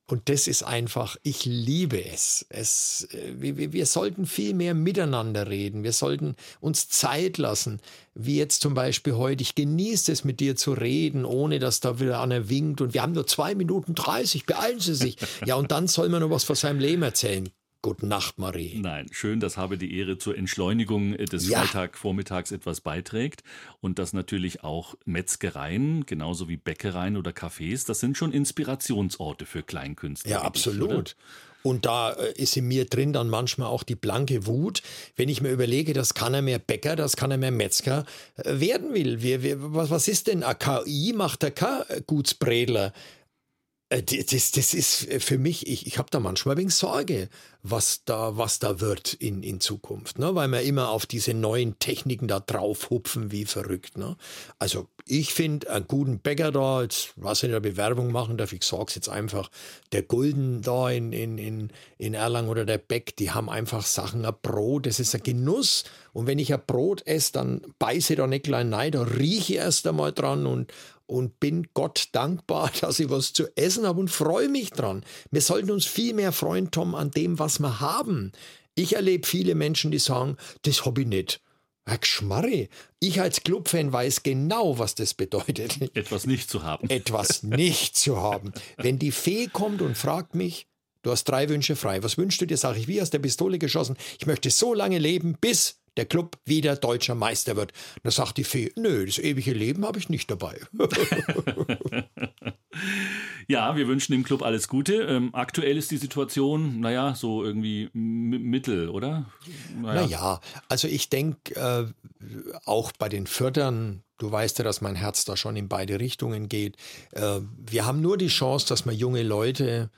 Und das ist einfach, ich liebe es. es äh, wir, wir- sollten viel mehr miteinander reden. Wir sollten uns Zeit lassen. Wie jetzt zum Beispiel heute. Ich genieße es, mit dir zu reden, ohne dass da wieder einer winkt. Und wir haben nur zwei Minuten 30. Beeilen Sie sich. Ja, und dann soll man noch was von seinem Leben erzählen. Gute Nacht, Marie. Nein, schön, dass habe die Ehre zur Entschleunigung äh, des Ja. Freitagvormittags etwas beiträgt und dass natürlich auch Metzgereien, genauso wie Bäckereien oder Cafés, das sind schon Inspirationsorte für Kleinkünstler. Ja, absolut. oder? Und da äh, ist in mir drin dann manchmal auch die blanke Wut, wenn ich mir überlege, dass keiner mehr Bäcker, dass keiner mehr Metzger äh, werden will. Wir, wir, was, was ist denn? Ein KI macht der kein Gutsbredler. Die- Das, das ist für mich, ich, ich habe da manchmal wenig Sorge, was da, was da wird in, in Zukunft, ne? weil wir immer auf diese neuen Techniken da drauf hupfen wie verrückt. Ne? Also ich finde einen guten Bäcker da, jetzt was in der Bewerbung machen darf, ich sag's jetzt einfach, der Gulden da in, in, in, in Erlangen oder der Beck, die haben einfach Sachen, ein Brot, das ist ein Genuss. Und wenn ich ein Brot esse, dann beiße ich da nicht klein nein, da rieche ich erst einmal dran und, und bin Gott dankbar, dass ich was zu essen habe und freue mich dran. Wir sollten uns viel mehr freuen, Tom, an dem, was wir haben. Ich erlebe viele Menschen, die sagen, das habe ich nicht. Herr Geschmarri, ich als Clubfan weiß genau, was das bedeutet, Etwas nicht zu haben. etwas nicht zu haben. Wenn die Fee kommt und fragt mich, du hast drei Wünsche frei, was wünschst du dir, sage ich, wie aus der Pistole geschossen, ich möchte so lange leben, bis der Club wieder deutscher Meister wird. Da sagt die Fee, nö, das ewige Leben habe ich nicht dabei. Ja, wir wünschen dem Club alles Gute. Ähm, aktuell ist die Situation, naja, so irgendwie mittel, oder? Naja, also ich denke, äh, auch bei den Fördern, du weißt ja, dass mein Herz da schon in beide Richtungen geht. Äh, wir haben nur die Chance, dass wir junge Leute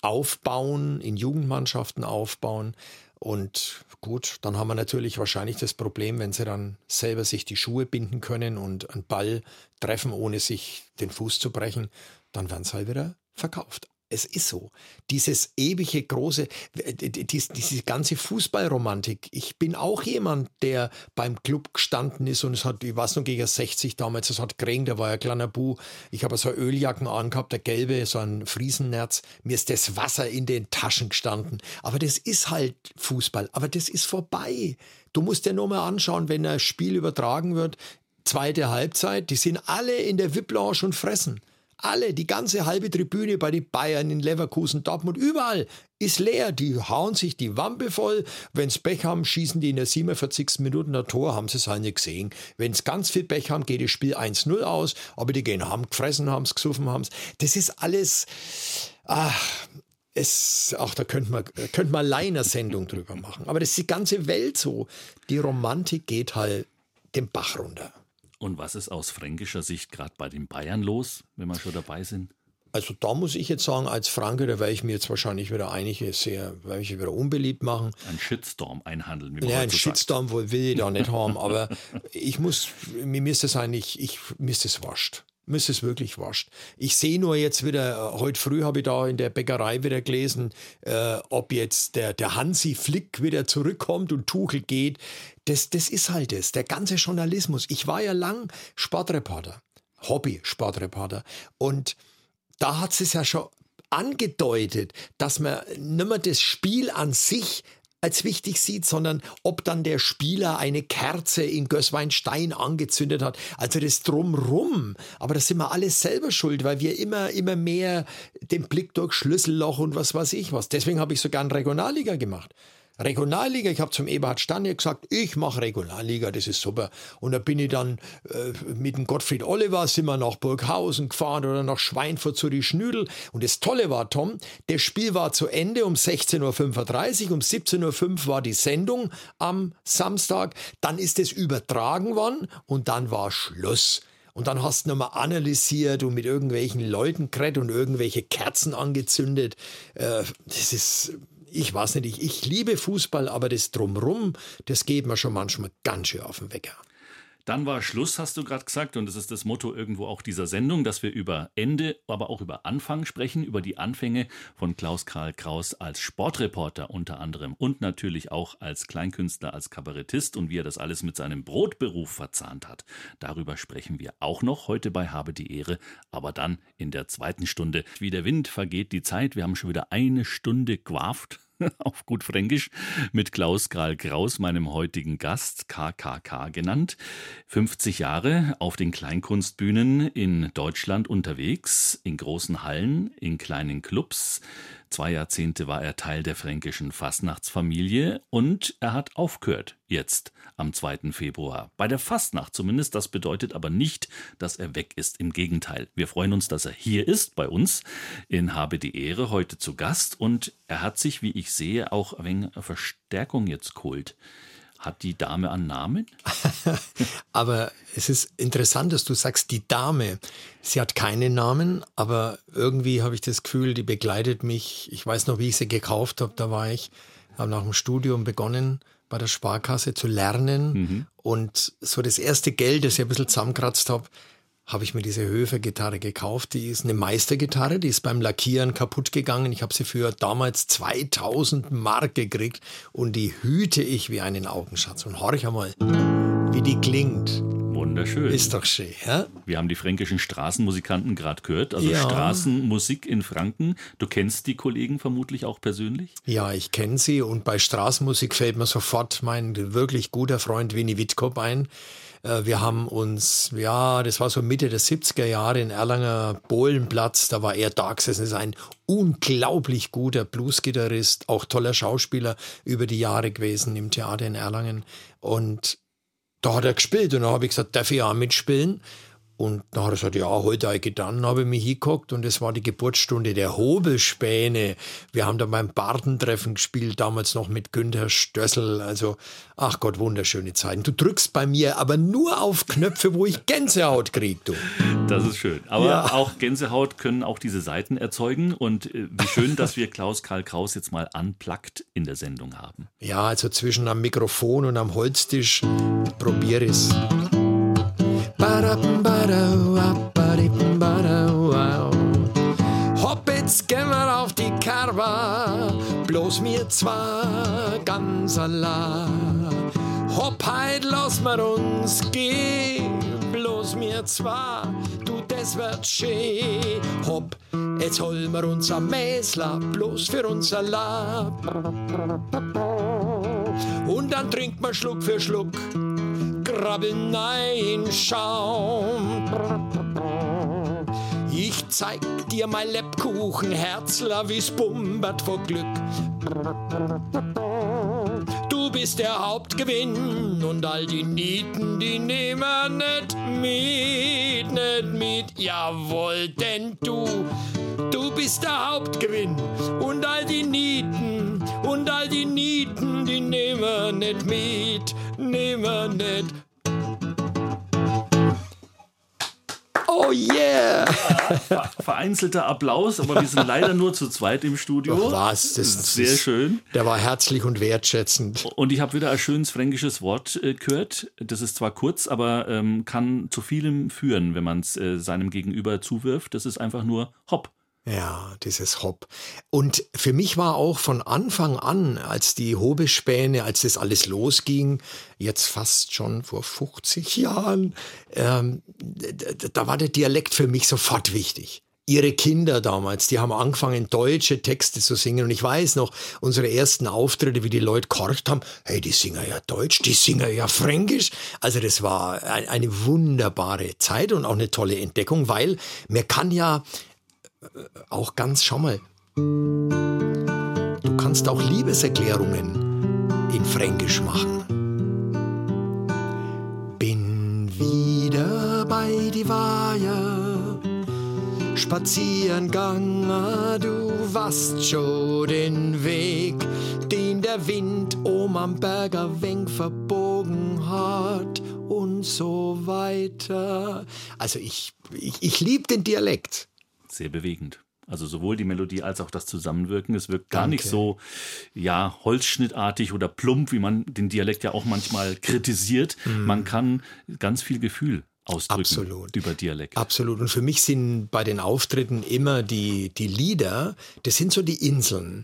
aufbauen, in Jugendmannschaften aufbauen. Und gut, dann haben wir natürlich wahrscheinlich das Problem, wenn sie dann selber sich die Schuhe binden können und einen Ball treffen, ohne sich den Fuß zu brechen, dann werden sie halt wieder verkauft. Es ist so. Dieses ewige große, dies, diese ganze Fußballromantik. Ich bin auch jemand, der beim Club gestanden ist und es hat, ich weiß noch, gegen 60 damals, es hat geregnet, da war ja ein kleiner Bu. Ich habe so Öljacken angehabt, der gelbe, so ein Friesennerz. Mir ist das Wasser in den Taschen gestanden. Aber das ist halt Fußball. Aber das ist vorbei. Du musst dir nur mal anschauen, wenn ein Spiel übertragen wird, zweite Halbzeit, die sind alle in der VIP-Lounge und fressen. Alle, die ganze halbe Tribüne bei den Bayern in Leverkusen, Dortmund, überall ist leer. Die hauen sich die Wampe voll. Wenn's Pech haben, schießen die in der 47. Minute ein Tor, haben sie es halt nicht gesehen. Wenn's ganz viel Pech haben, geht das Spiel 1-0 aus, aber die gehen, haben gefressen, haben's gesoffen, haben's. Das ist alles, ach, es, ach, da könnte man, könnte man allein eine Sendung drüber machen. Aber das ist die ganze Welt so. Die Romantik geht halt den Bach runter. Und was ist aus fränkischer Sicht gerade bei den Bayern los, wenn wir schon dabei sind? Also da muss ich jetzt sagen, als Franke, da werde ich mir jetzt wahrscheinlich wieder einige sehr, werde ich wieder unbeliebt machen. Ein Shitstorm einhandeln. Wie ja, ein Shitstorm wohl will ich da nicht haben, aber ich muss, mir ist das eigentlich, ich, mir ist das wascht. Ist es wirklich wascht. Ich sehe nur jetzt wieder, äh, heute früh habe ich da in der Bäckerei wieder gelesen, äh, ob jetzt der, der Hansi Flick wieder zurückkommt und Tuchel geht. Das, das ist halt es, der ganze Journalismus. Ich war ja lang Sportreporter, Hobby-Sportreporter und da hat es ja schon angedeutet, dass man nicht mehr das Spiel an sich als wichtig sieht, sondern ob dann der Spieler eine Kerze in Gößweinstein angezündet hat. Also das drumrum. Aber das sind wir alle selber schuld, weil wir immer, immer mehr den Blick durch Schlüsselloch und was weiß ich was. Deswegen habe ich sogar einen Regionalliga gemacht. Regionalliga. Ich habe zum Eberhard Stanje gesagt, ich mache Regionalliga, das ist super. Und da bin ich dann äh, mit dem Gottfried Oliver sind wir nach Burghausen gefahren oder nach Schweinfurt zu die Schnüdel. Und das Tolle war, Tom, das Spiel war zu Ende um 16.35 Uhr, um 17.05 Uhr war die Sendung am Samstag. Dann ist es übertragen worden und dann war Schluss. Und dann hast du nochmal analysiert und mit irgendwelchen Leuten geredet und irgendwelche Kerzen angezündet. Äh, das ist ich weiß nicht, ich, ich liebe Fußball, aber das Drumrum, das geht mir schon manchmal ganz schön auf den Wecker. Dann war Schluss, hast du gerade gesagt, und das ist das Motto irgendwo auch dieser Sendung, dass wir über Ende, aber auch über Anfang sprechen, über die Anfänge von Klaus Karl Kraus als Sportreporter unter anderem und natürlich auch als Kleinkünstler, als Kabarettist und wie er das alles mit seinem Brotberuf verzahnt hat. Darüber sprechen wir auch noch heute bei Habe die Ehre, aber dann in der zweiten Stunde. Wie der Wind vergeht die Zeit, wir haben schon wieder eine Stunde gewaft. auf gut Fränkisch, mit Klaus Karl Kraus, meinem heutigen Gast, KKK genannt. 50 Jahre auf den Kleinkunstbühnen in Deutschland unterwegs, in großen Hallen, in kleinen Clubs, Zwei Jahrzehnte war er Teil der fränkischen Fastnachtsfamilie und er hat aufgehört, jetzt am 2. Februar. Bei der Fastnacht zumindest. Das bedeutet aber nicht, dass er weg ist. Im Gegenteil. Wir freuen uns, dass er hier ist bei uns in Habe die Ehre, heute zu Gast. Und er hat sich, wie ich sehe, auch ein wenig Verstärkung jetzt geholt. Hat die Dame einen Namen? aber es ist interessant, dass du sagst, die Dame. Sie hat keinen Namen, aber irgendwie habe ich das Gefühl, die begleitet mich. Ich weiß noch, wie ich sie gekauft habe. Da war ich, habe nach dem Studium begonnen, bei der Sparkasse zu lernen. Mhm. Und so das erste Geld, das ich ein bisschen zusammengekratzt habe, habe ich mir diese Höfer-Gitarre gekauft. Die ist eine Meistergitarre, die ist beim Lackieren kaputt gegangen. Ich habe sie für damals 2000 Mark gekriegt und die hüte ich wie einen Augenschatz. Und horch einmal, wie die klingt. Wunderschön. Ist doch schön, ja? Wir haben die fränkischen Straßenmusikanten gerade gehört, also ja. Straßenmusik in Franken. Du kennst die Kollegen vermutlich auch persönlich? Ja, ich kenne sie und bei Straßenmusik fällt mir sofort mein wirklich guter Freund Winnie Wittkop ein wir haben uns, ja, das war so Mitte der 70er Jahre in Erlanger Bohlenplatz, da war er da gesessen, ist ein unglaublich guter Bluesgitarrist, auch toller Schauspieler über die Jahre gewesen im Theater in Erlangen. Und da hat er gespielt und da habe ich gesagt, darf ich auch mitspielen? Und dann hat er gesagt, ja, heute habe ich getan, habe ich mich hingeguckt und es war die Geburtsstunde der Hobelspäne. Wir haben da beim Bardentreffen gespielt, damals noch mit Günther Stössel. Also, ach Gott, wunderschöne Zeiten. Du drückst bei mir aber nur auf Knöpfe, wo ich Gänsehaut kriege, du. Das ist schön. Aber ja. auch Gänsehaut können auch diese Seiten erzeugen. Und äh, wie schön, dass wir Klaus Karl Kraus jetzt mal unplugged in der Sendung haben. Ja, also zwischen am Mikrofon und am Holztisch probiere es. Hopp, jetzt gehen wir auf die Karwa, bloß mir zwar ganz allein. Hopp, heut lass wir uns gehen, bloß mir zwar, du, das wird schön. Hopp, jetzt holen wir uns am Mäsler, bloß für uns allein. Und dann trinkt man Schluck für Schluck krabbeln ein Schaum. Ich zeig dir mein Lebkuchen, Herzler, wie's bumbert vor Glück. Du bist der Hauptgewinn und all die Nieten, die nehmen nicht mit, nicht mit. Jawohl, denn du, du bist der Hauptgewinn und all die Nieten, und all die Nieten, die nehmen nicht mit, nehmen nicht Oh yeah! Ja, vereinzelter Applaus, aber wir sind leider nur zu zweit im Studio. Ach was, das ist sehr schön. Der war herzlich und wertschätzend. Und ich habe wieder ein schönes fränkisches Wort äh, gehört. Das ist zwar kurz, aber ähm, kann zu vielem führen, wenn man es äh, seinem Gegenüber zuwirft. Das ist einfach nur hopp. Ja, dieses Hopp. Und für mich war auch von Anfang an, als die Hobespäne, als das alles losging, jetzt fast schon vor 50 Jahren, ähm, da war der Dialekt für mich sofort wichtig ihre Kinder damals, die haben angefangen, deutsche Texte zu singen. Und ich weiß noch, unsere ersten Auftritte, wie die Leute korcht haben, hey, die singen ja Deutsch, die singen ja Fränkisch. Also das war eine wunderbare Zeit und auch eine tolle Entdeckung, weil man kann ja auch ganz, schau mal, du kannst auch Liebeserklärungen in Fränkisch machen. Bin wieder bei die Weiher, spazieren gegangen, du weißt schon den Weg, den der Wind um am Berger Wenk verbogen hat und so weiter. Also ich, ich, ich liebe den Dialekt sehr bewegend. Also sowohl die Melodie als auch das Zusammenwirken. Es wirkt gar Danke. nicht so, ja, holzschnittartig oder plump, wie man den Dialekt ja auch manchmal kritisiert. Mm. Man kann ganz viel Gefühl ausdrücken Absolut. über Dialekt. Absolut. Und für mich sind bei den Auftritten immer die, die Lieder, das sind so die Inseln.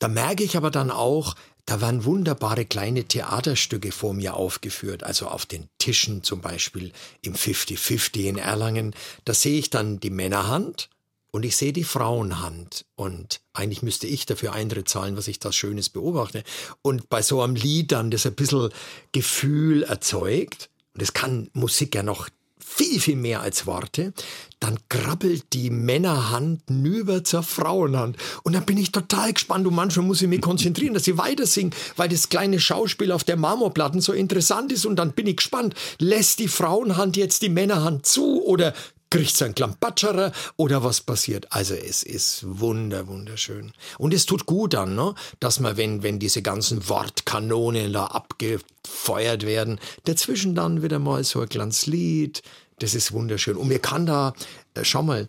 Da merke ich aber dann auch, da waren wunderbare kleine Theaterstücke vor mir aufgeführt, also auf den Tischen zum Beispiel im 50-50 in Erlangen. Da sehe ich dann die Männerhand und ich sehe die Frauenhand und eigentlich müsste ich dafür Eintritt zahlen, was ich da Schönes beobachte. Und bei so einem Lied dann, das ein bisschen Gefühl erzeugt, und das kann Musik ja noch viel, viel mehr als Worte, dann krabbelt die Männerhand nüber zur Frauenhand. Und dann bin ich total gespannt und manchmal muss ich mich konzentrieren, dass sie weiter singen, weil das kleine Schauspiel auf der Marmorplatten so interessant ist. Und dann bin ich gespannt, lässt die Frauenhand jetzt die Männerhand zu oder kriegt es ein Klampatscherer oder was passiert. Also es ist wunder, wunderschön. Und es tut gut an, ne? dass man, wenn, wenn diese ganzen Wortkanonen da abgefeuert werden, dazwischen dann wieder mal so ein kleines Lied. Das ist wunderschön. Und mir kann da, äh, schau mal,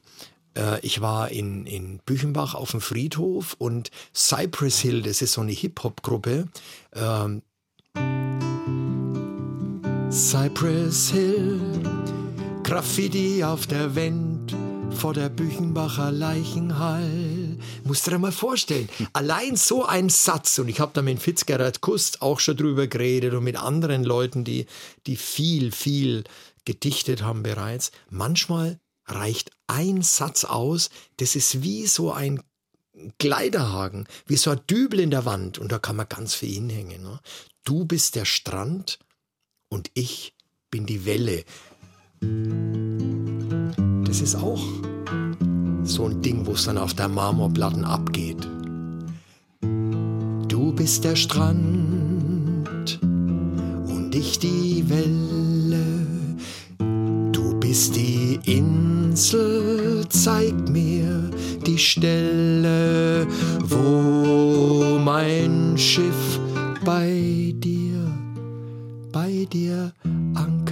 äh, ich war in, in Büchenbach auf dem Friedhof und Cypress Hill, das ist so eine Hip-Hop-Gruppe. Ähm, Cypress Hill Graffiti auf der Wand vor der Büchenbacher Leichenhall. Musst du dir mal vorstellen, allein so ein Satz, und ich habe da mit Fitzgerald Kust auch schon drüber geredet und mit anderen Leuten, die, die viel, viel gedichtet haben bereits. Manchmal reicht ein Satz aus, das ist wie so ein Kleiderhaken, wie so ein Dübel in der Wand und da kann man ganz viel hinhängen. Ne? Du bist der Strand und ich bin die Welle. Das ist auch so ein Ding, wo es dann auf der Marmorplatten abgeht. Du bist der Strand und ich die Welle. Du bist die Insel, zeig mir die Stelle, wo mein Schiff bei dir, bei dir kann.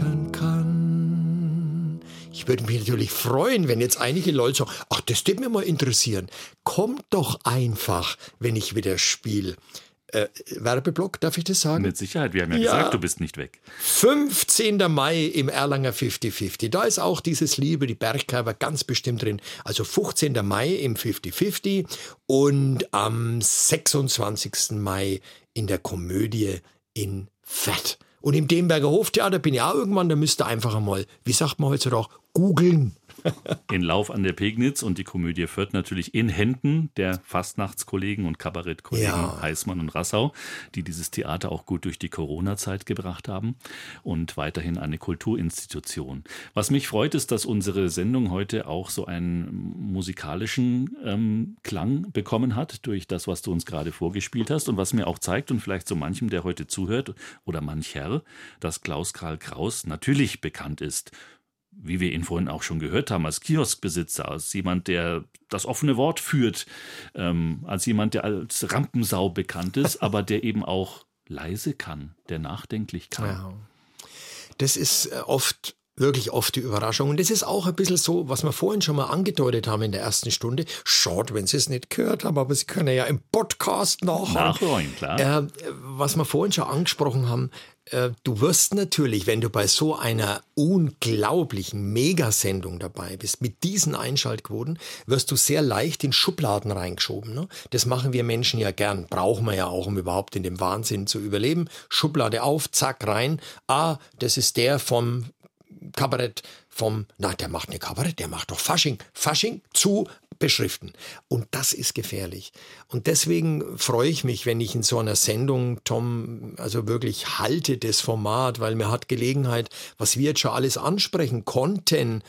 Ich würde mich natürlich freuen, wenn jetzt einige Leute sagen, ach, das würde mir mal interessieren. Kommt doch einfach, wenn ich wieder spiele. Äh, Werbeblock, darf ich das sagen? Mit Sicherheit, wir haben ja, ja, gesagt, du bist nicht weg. 15. Mai im Erlanger 50-50. Da ist auch dieses Liebe, die Bergkörper ganz bestimmt drin. Also 15. Mai im 50-50 und am 26. Mai in der Komödie in Fett. Und im Demberger Hoftheater bin ich auch irgendwann, da müsst ihr einfach einmal, wie sagt man heutzutage, googeln. in Lauf an der Pegnitz und die Komödie Fürth natürlich in Händen der Fastnachtskollegen und Kabarettkollegen ja. Heißmann und Rassau, die dieses Theater auch gut durch die Corona-Zeit gebracht haben und weiterhin eine Kulturinstitution. Was mich freut, ist, dass unsere Sendung heute auch so einen musikalischen ähm, Klang bekommen hat durch das, was du uns gerade vorgespielt hast und was mir auch zeigt und vielleicht so manchem, der heute zuhört oder manch Herr, dass Klaus Karl Kraus natürlich bekannt ist wie wir ihn vorhin auch schon gehört haben, als Kioskbesitzer, als jemand, der das offene Wort führt, ähm, als jemand, der als Rampensau bekannt ist, aber der eben auch leise kann, der nachdenklich kann. Ja. Das ist äh, oft wirklich oft die Überraschung. Und das ist auch ein bisschen so, was wir vorhin schon mal angedeutet haben in der ersten Stunde. Schade, wenn Sie es nicht gehört haben, aber Sie können ja im Podcast nachholen. Nachholen, klar. Äh, was wir vorhin schon angesprochen haben, du wirst natürlich, wenn du bei so einer unglaublichen Megasendung dabei bist, mit diesen Einschaltquoten, wirst du sehr leicht in Schubladen reingeschoben. Ne? Das machen wir Menschen ja gern, brauchen wir ja auch, um überhaupt in dem Wahnsinn zu überleben. Schublade auf, zack, rein. Ah, das ist der vom Kabarett vom, na, der macht eine Kabarett, der macht doch Fasching, Fasching zu beschriften. Und das ist gefährlich. Und deswegen freue ich mich, wenn ich in so einer Sendung, Tom, also wirklich halte das Format, weil mir hat Gelegenheit, was wir jetzt schon alles ansprechen konnten,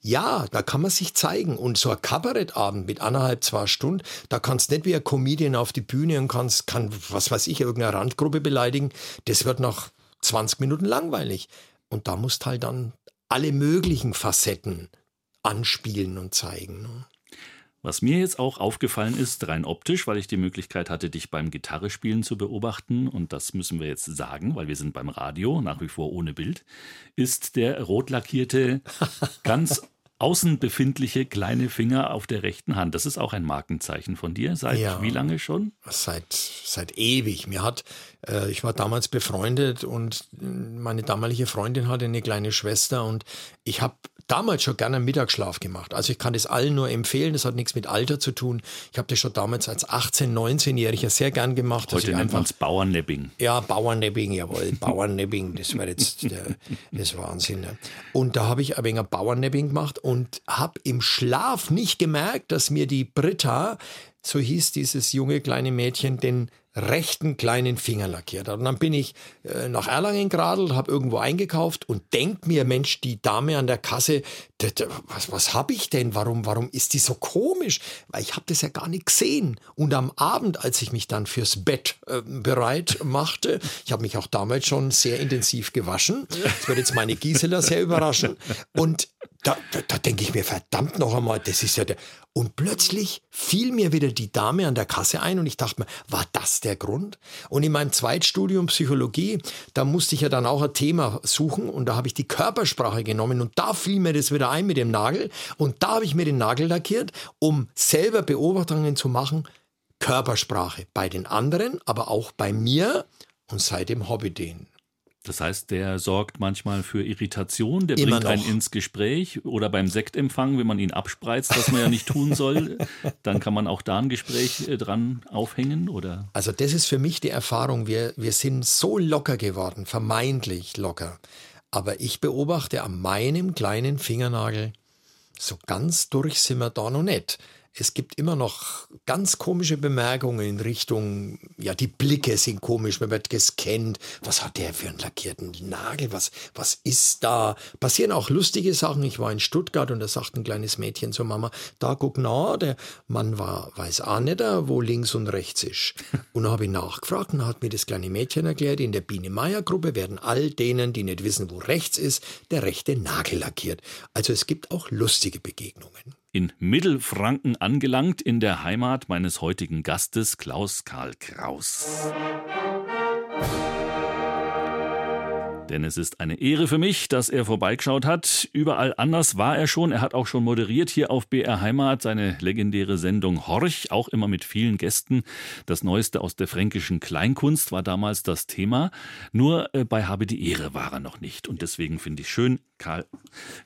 ja, da kann man sich zeigen. Und so ein Kabarettabend mit anderthalb, zwei Stunden, da kannst nicht wie ein Comedian auf die Bühne und kannst, kann, was weiß ich, irgendeine Randgruppe beleidigen. Das wird nach 20 Minuten langweilig. Und da musst halt dann alle möglichen Facetten anspielen und zeigen. Was mir jetzt auch aufgefallen ist, rein optisch, weil ich die Möglichkeit hatte, dich beim Gitarrespielen zu beobachten, und das müssen wir jetzt sagen, weil wir sind beim Radio, nach wie vor ohne Bild, ist der rot lackierte, ganz außen befindliche kleine Finger auf der rechten Hand. Das ist auch ein Markenzeichen von dir. Seit ja, wie lange schon? Seit, seit ewig. Mir hat, äh, ich war damals befreundet und meine damalige Freundin hatte eine kleine Schwester und ich habe damals schon gerne einen Mittagsschlaf gemacht. Also ich kann das allen nur empfehlen, das hat nichts mit Alter zu tun. Ich habe das schon damals als 18-, 19-Jähriger sehr gern gemacht. Heute nennt man es Bauernnepping. Ja, Bauernnepping, jawohl, Bauernnepping, das wäre jetzt der, das Wahnsinn. Ne? Und da habe ich ein wenig Bauernnepping gemacht und habe im Schlaf nicht gemerkt, dass mir die Britta, so hieß dieses junge kleine Mädchen, den rechten kleinen Finger lackiert hat. Und dann bin ich äh, nach Erlangen geradelt, habe irgendwo eingekauft und denk mir, Mensch, die Dame an der Kasse, was, was habe ich denn? Warum, warum ist die so komisch? Weil ich habe das ja gar nicht gesehen. Und am Abend, als ich mich dann fürs Bett äh, bereit machte, ich habe mich auch damals schon sehr intensiv gewaschen. Das wird jetzt meine Gisela sehr überraschen. Und da, da, da denke ich mir, verdammt noch einmal, das ist ja der. Und plötzlich fiel mir wieder die Dame an der Kasse ein und ich dachte mir, war das der Grund? Und in meinem Zweitstudium Psychologie, da musste ich ja dann auch ein Thema suchen und da habe ich die Körpersprache genommen und da fiel mir das wieder ein mit dem Nagel und da habe ich mir den Nagel lackiert, um selber Beobachtungen zu machen, Körpersprache bei den anderen, aber auch bei mir und seitdem Hobby den. Das heißt, der sorgt manchmal für Irritation, der Immer bringt einen ins Gespräch oder beim Sektempfang, wenn man ihn abspreizt, was man ja nicht tun soll, dann kann man auch da ein Gespräch äh, dran aufhängen, oder? Also das ist für mich die Erfahrung, wir, wir sind so locker geworden, vermeintlich locker. Aber ich beobachte an meinem kleinen Fingernagel, so ganz durch sind wir da noch nicht es gibt immer noch ganz komische Bemerkungen in Richtung, ja, die Blicke sind komisch, man wird gescannt. Was hat der für einen lackierten Nagel? Was, was ist da? Passieren auch lustige Sachen. Ich war in Stuttgart und da sagt ein kleines Mädchen zur Mama, da guck na, der Mann war, weiß auch nicht, wo links und rechts ist. Und dann habe ich nachgefragt und hat mir das kleine Mädchen erklärt, in der Biene Meier Gruppe werden all denen, die nicht wissen, wo rechts ist, der rechte Nagel lackiert. Also es gibt auch lustige Begegnungen in Mittelfranken angelangt, in der Heimat meines heutigen Gastes Klaus Karl Kraus. Denn es ist eine Ehre für mich, dass er vorbeigeschaut hat. Überall anders war er schon. Er hat auch schon moderiert hier auf BR Heimat seine legendäre Sendung Horch, auch immer mit vielen Gästen. Das Neueste aus der fränkischen Kleinkunst war damals das Thema. Nur äh, bei Habe die Ehre war er noch nicht. Und deswegen finde ich schön, Karl,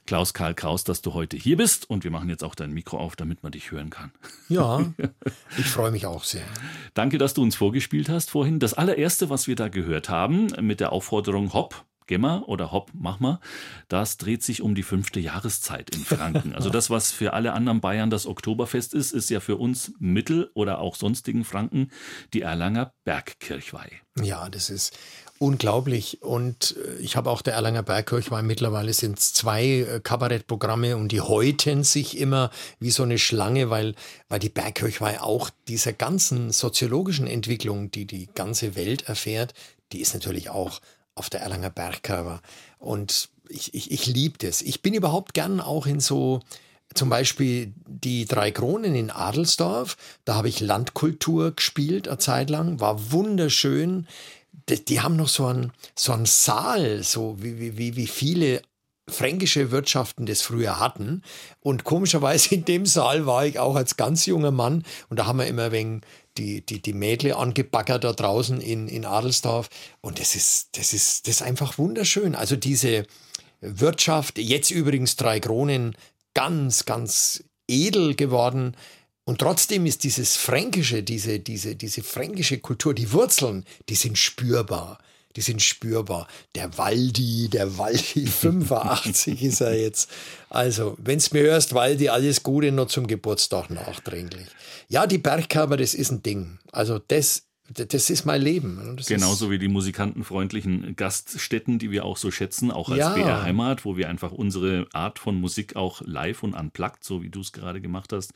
Klaus Karl Kraus, dass du heute hier bist. Und wir machen jetzt auch dein Mikro auf, damit man dich hören kann. Ja, ich freue mich auch sehr. Danke, dass du uns vorgespielt hast vorhin. Das allererste, was wir da gehört haben, mit der Aufforderung Hopp, Gemma oder Hopp, mach mal, das dreht sich um die fünfte Jahreszeit in Franken. Also das, was für alle anderen Bayern das Oktoberfest ist, ist ja für uns Mittel- oder auch sonstigen Franken die Erlanger Bergkirchweih. Ja, das ist unglaublich. Und äh, ich habe auch der Erlanger Bergkirchweih, mittlerweile sind es zwei äh, Kabarettprogramme und die häuten sich immer wie so eine Schlange, weil, weil die Bergkirchweih auch dieser ganzen soziologischen Entwicklung, die die ganze Welt erfährt, die ist natürlich auch auf der Erlanger Bergkörper. Und ich, ich, ich liebe das. Ich bin überhaupt gern auch in so, zum Beispiel die Drei Kronen in Adelsdorf. Da habe ich Landkultur gespielt eine Zeit lang, war wunderschön. Die, die haben noch so einen, so einen Saal, so wie, wie, wie viele fränkische Wirtschaften das früher hatten. Und komischerweise in dem Saal war ich auch als ganz junger Mann. Und da haben wir immer wegen die, die, die Mädle angebaggert da draußen in, in Adelsdorf. Und das ist, das ist, das ist einfach wunderschön. Also diese Wirtschaft, jetzt übrigens drei Kronen, ganz, ganz edel geworden. Und trotzdem ist dieses Fränkische, diese, diese, diese fränkische Kultur, die Wurzeln, die sind spürbar die sind spürbar. Der Waldi, der Waldi 85 ist er jetzt. Also, wenn's mir hörst, Waldi, alles Gute noch zum Geburtstag nachträglich. Ja, die Bergkörper, das ist ein Ding. Also, das das ist mein Leben. Genauso wie die musikantenfreundlichen Gaststätten, die wir auch so schätzen, auch als ja. BR Heimat, wo wir einfach unsere Art von Musik auch live und unplugged, so wie du es gerade gemacht hast,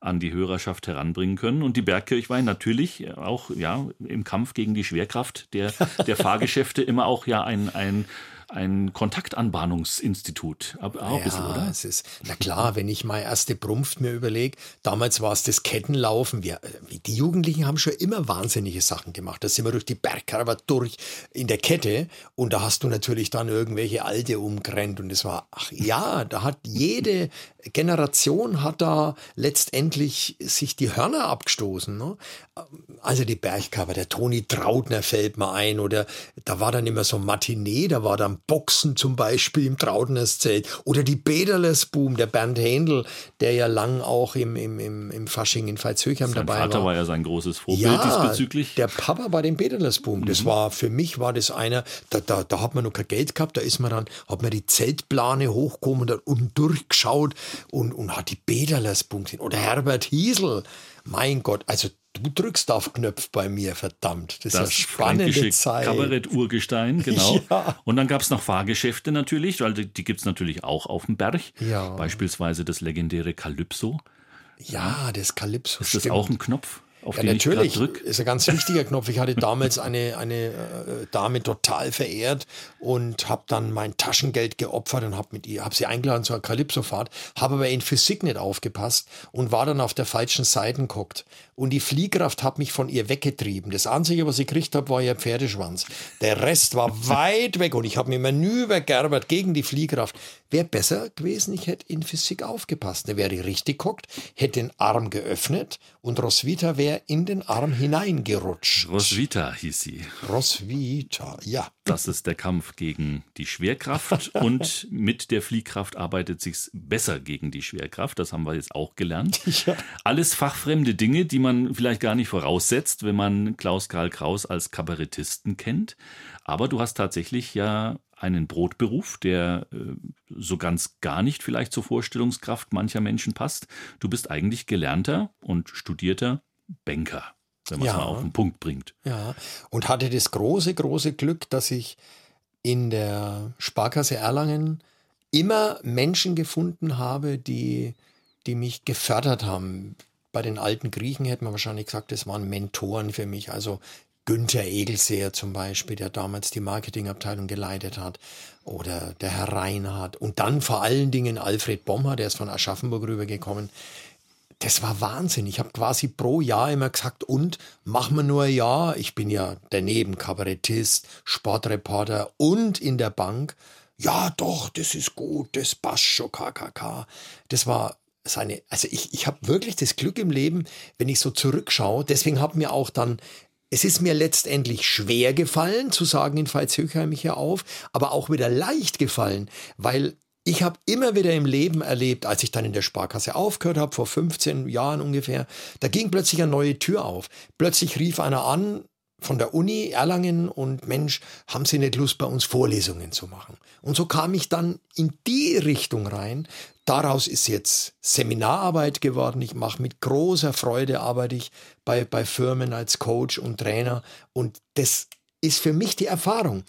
an die Hörerschaft heranbringen können. Und die Bergkirchweih natürlich auch ja im Kampf gegen die Schwerkraft der, der Fahrgeschäfte immer auch ja ein, ein ein Kontaktanbahnungsinstitut. Auch ein bisschen, oder? Es ist, na klar, wenn ich mal erste Brumpft mir überlege, damals war es das Kettenlaufen. Wir, die Jugendlichen haben schon immer wahnsinnige Sachen gemacht. Da sind wir durch die Bergkarre durch in der Kette und da hast du natürlich dann irgendwelche Alte umgerannt und es war, ach ja, da hat jede Generation hat da letztendlich sich die Hörner abgestoßen. Ne? Also die Bergkarre, der Toni Trautner fällt mir ein oder da war dann immer so Matinee, da war dann Boxen zum Beispiel im Trautners Zelt oder die Bederles Boom, der Bernd Händel, der ja lang auch im, im, im, im Fasching in Veitshöchheim dabei war. Sein Vater war ja sein großes Vorbild ja, diesbezüglich. der Papa bei dem Bederles Boom. Das mhm. war, für mich war das einer, da, da, da hat man noch kein Geld gehabt, da ist man dann, hat man die Zeltplane hochgekommen und dann unten durchgeschaut und, und hat die Bederles Boom gesehen. Oder Herbert Hiesel. Mein Gott, also Du drückst auf Knöpf bei mir, verdammt. Das, das ist ja spannende Zeit. Kabarett-Urgestein, genau. Ja. Und dann gab es noch Fahrgeschäfte natürlich, weil die, gibt es natürlich auch auf dem Berg. Ja. Beispielsweise das legendäre Calypso. Ja, das Calypso. Ist stimmt. das auch ein Knopf? Auf ja, natürlich, ich drück. ist ein ganz wichtiger Knopf. Ich hatte damals eine, eine äh, Dame total verehrt und habe dann mein Taschengeld geopfert und habe mit ihr, habe sie eingeladen zur Calypso-Fahrt, habe aber in Physik nicht aufgepasst und war dann auf der falschen Seite geguckt. Und die Fliehkraft hat mich von ihr weggetrieben. Das Einzige, was ich gekriegt habe, war ihr Pferdeschwanz. Der Rest war weit weg und ich habe mir manöver gerbert gegen die Fliehkraft. Wäre besser gewesen, ich hätte in Physik aufgepasst. Der wäre richtig geguckt, hätte den Arm geöffnet und Roswitha wäre in den Arm hineingerutscht. Roswitha hieß sie. Roswitha, ja. Das ist der Kampf gegen die Schwerkraft und mit der Fliehkraft arbeitet sich's besser gegen die Schwerkraft. Das haben wir jetzt auch gelernt. Ja. Alles fachfremde Dinge, die man vielleicht gar nicht voraussetzt, wenn man Klaus Karl Kraus als Kabarettisten kennt. Aber du hast tatsächlich ja einen Brotberuf, der äh, so ganz gar nicht vielleicht zur Vorstellungskraft mancher Menschen passt. Du bist eigentlich gelernter und studierter Banker, wenn man es ja. mal auf den Punkt bringt. Ja, und hatte das große, große Glück, dass ich in der Sparkasse Erlangen immer Menschen gefunden habe, die, die mich gefördert haben. Bei den alten Griechen hätte man wahrscheinlich gesagt, das waren Mentoren für mich. Also Günther Egelseer zum Beispiel, der damals die Marketingabteilung geleitet hat, oder der Herr Reinhardt und dann vor allen Dingen Alfred Bommer, der ist von Aschaffenburg rübergekommen. Das war Wahnsinn. Ich habe quasi pro Jahr immer gesagt, und machen wir nur ein Jahr. Ich bin ja daneben Kabarettist, Sportreporter und in der Bank. Ja, doch, das ist gut, das passt schon, KKK. Das war seine, also ich, ich habe wirklich das Glück im Leben, wenn ich so zurückschaue. Deswegen hat mir auch dann es ist mir letztendlich schwer gefallen, zu sagen, in Veitshöchheim ich hier auf, aber auch wieder leicht gefallen, weil ich habe immer wieder im Leben erlebt, als ich dann in der Sparkasse aufgehört habe, vor 15 Jahren ungefähr, da ging plötzlich eine neue Tür auf. Plötzlich rief einer an, von der Uni Erlangen und Mensch, haben Sie nicht Lust, bei uns Vorlesungen zu machen? Und so kam ich dann in die Richtung rein. Daraus ist jetzt Seminararbeit geworden. Ich mache mit großer Freude, arbeite ich bei, bei Firmen als Coach und Trainer. Und das ist für mich die Erfahrung.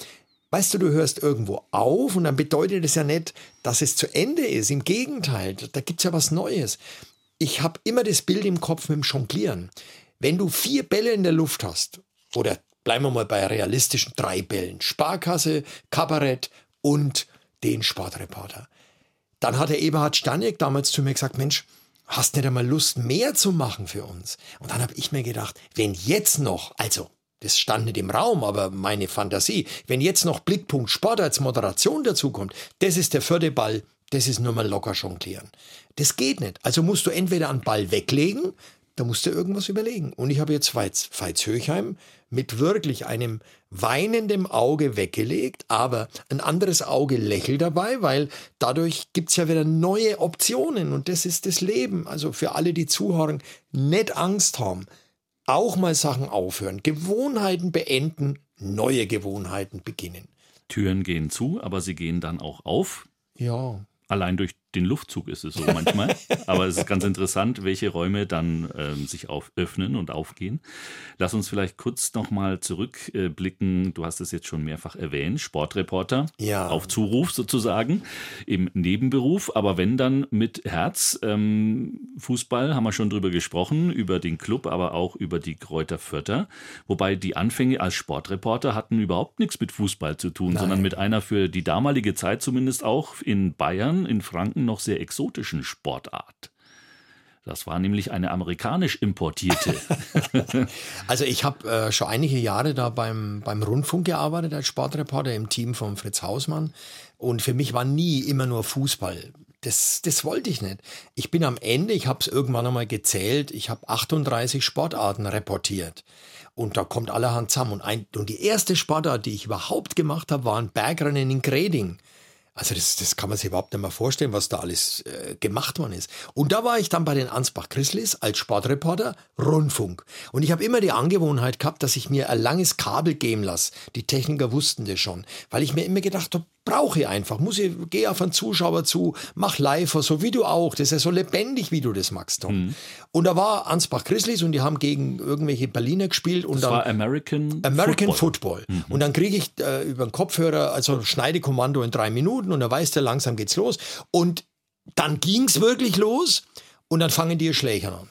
Weißt du, du hörst irgendwo auf und dann bedeutet es ja nicht, dass es zu Ende ist. Im Gegenteil, da gibt es ja was Neues. Ich habe immer das Bild im Kopf mit dem Jonglieren. Wenn du vier Bälle in der Luft hast oder bleiben wir mal bei realistischen drei Bällen. Sparkasse, Kabarett und den Sportreporter. Dann hat der Eberhard Stanek damals zu mir gesagt, Mensch, hast nicht einmal Lust, mehr zu machen für uns? Und dann habe ich mir gedacht, wenn jetzt noch, also Das stand nicht im Raum, aber meine Fantasie. Wenn jetzt noch Blickpunkt Sport als Moderation dazukommt, das ist der vierte Ball, das ist nur mal locker jonglieren. Das geht nicht. Also musst du entweder einen Ball weglegen, da musst du irgendwas überlegen. Und ich habe jetzt Veits Höchheim mit wirklich einem weinenden Auge weggelegt, aber ein anderes Auge lächelt dabei, weil dadurch gibt es ja wieder neue Optionen und das ist das Leben. Also für alle, die zuhören, nicht Angst haben, auch mal Sachen aufhören, Gewohnheiten beenden, neue Gewohnheiten beginnen. Türen gehen zu, aber sie gehen dann auch auf. Ja. Allein durch den Luftzug ist es so manchmal. Aber es ist ganz interessant, welche Räume dann ähm, sich auf, öffnen und aufgehen. Lass uns vielleicht kurz nochmal zurückblicken. Du hast es jetzt schon mehrfach erwähnt. Sportreporter ja. auf Zuruf sozusagen im Nebenberuf. Aber wenn dann mit Herz. Ähm, Fußball haben wir schon drüber gesprochen, über den Club, aber auch über die Kräuter Fürther. Wobei die Anfänge als Sportreporter hatten überhaupt nichts mit Fußball zu tun, Nein. sondern mit einer für die damalige Zeit zumindest auch in Bayern, in Franken Franken noch sehr exotischen Sportart. Das war nämlich eine amerikanisch importierte. also ich habe äh, schon einige Jahre da beim, beim Rundfunk gearbeitet als Sportreporter im Team von Fritz Hausmann. Und für mich war nie immer nur Fußball. Das, das wollte ich nicht. Ich bin am Ende, ich habe es irgendwann einmal gezählt, ich habe 38 Sportarten reportiert. Und da kommt allerhand zusammen. Und, ein, und die erste Sportart, die ich überhaupt gemacht habe, war ein Bergrennen in Greding. Also das, das kann man sich überhaupt nicht mehr vorstellen, was da alles äh, gemacht worden ist. Und da war ich dann bei den Ansbach Chrislis als Sportreporter Rundfunk. Und ich habe immer die Angewohnheit gehabt, dass ich mir ein langes Kabel geben lasse. Die Techniker wussten das schon, weil ich mir immer gedacht habe, brauche ich einfach. Muss ich, geh auf einen Zuschauer zu, mach live, so wie du auch. Das ist ja so lebendig, wie du das magst, Tom. Mhm. Und da war Ansbach Grizzlies und die haben gegen irgendwelche Berliner gespielt. Und das dann, war American, American Football. Football. Mhm. Und dann kriege ich äh, über den Kopfhörer, also Schneidekommando in drei Minuten und dann weiß der, langsam geht's los. Und dann ging's wirklich los und dann fangen die Schläger an.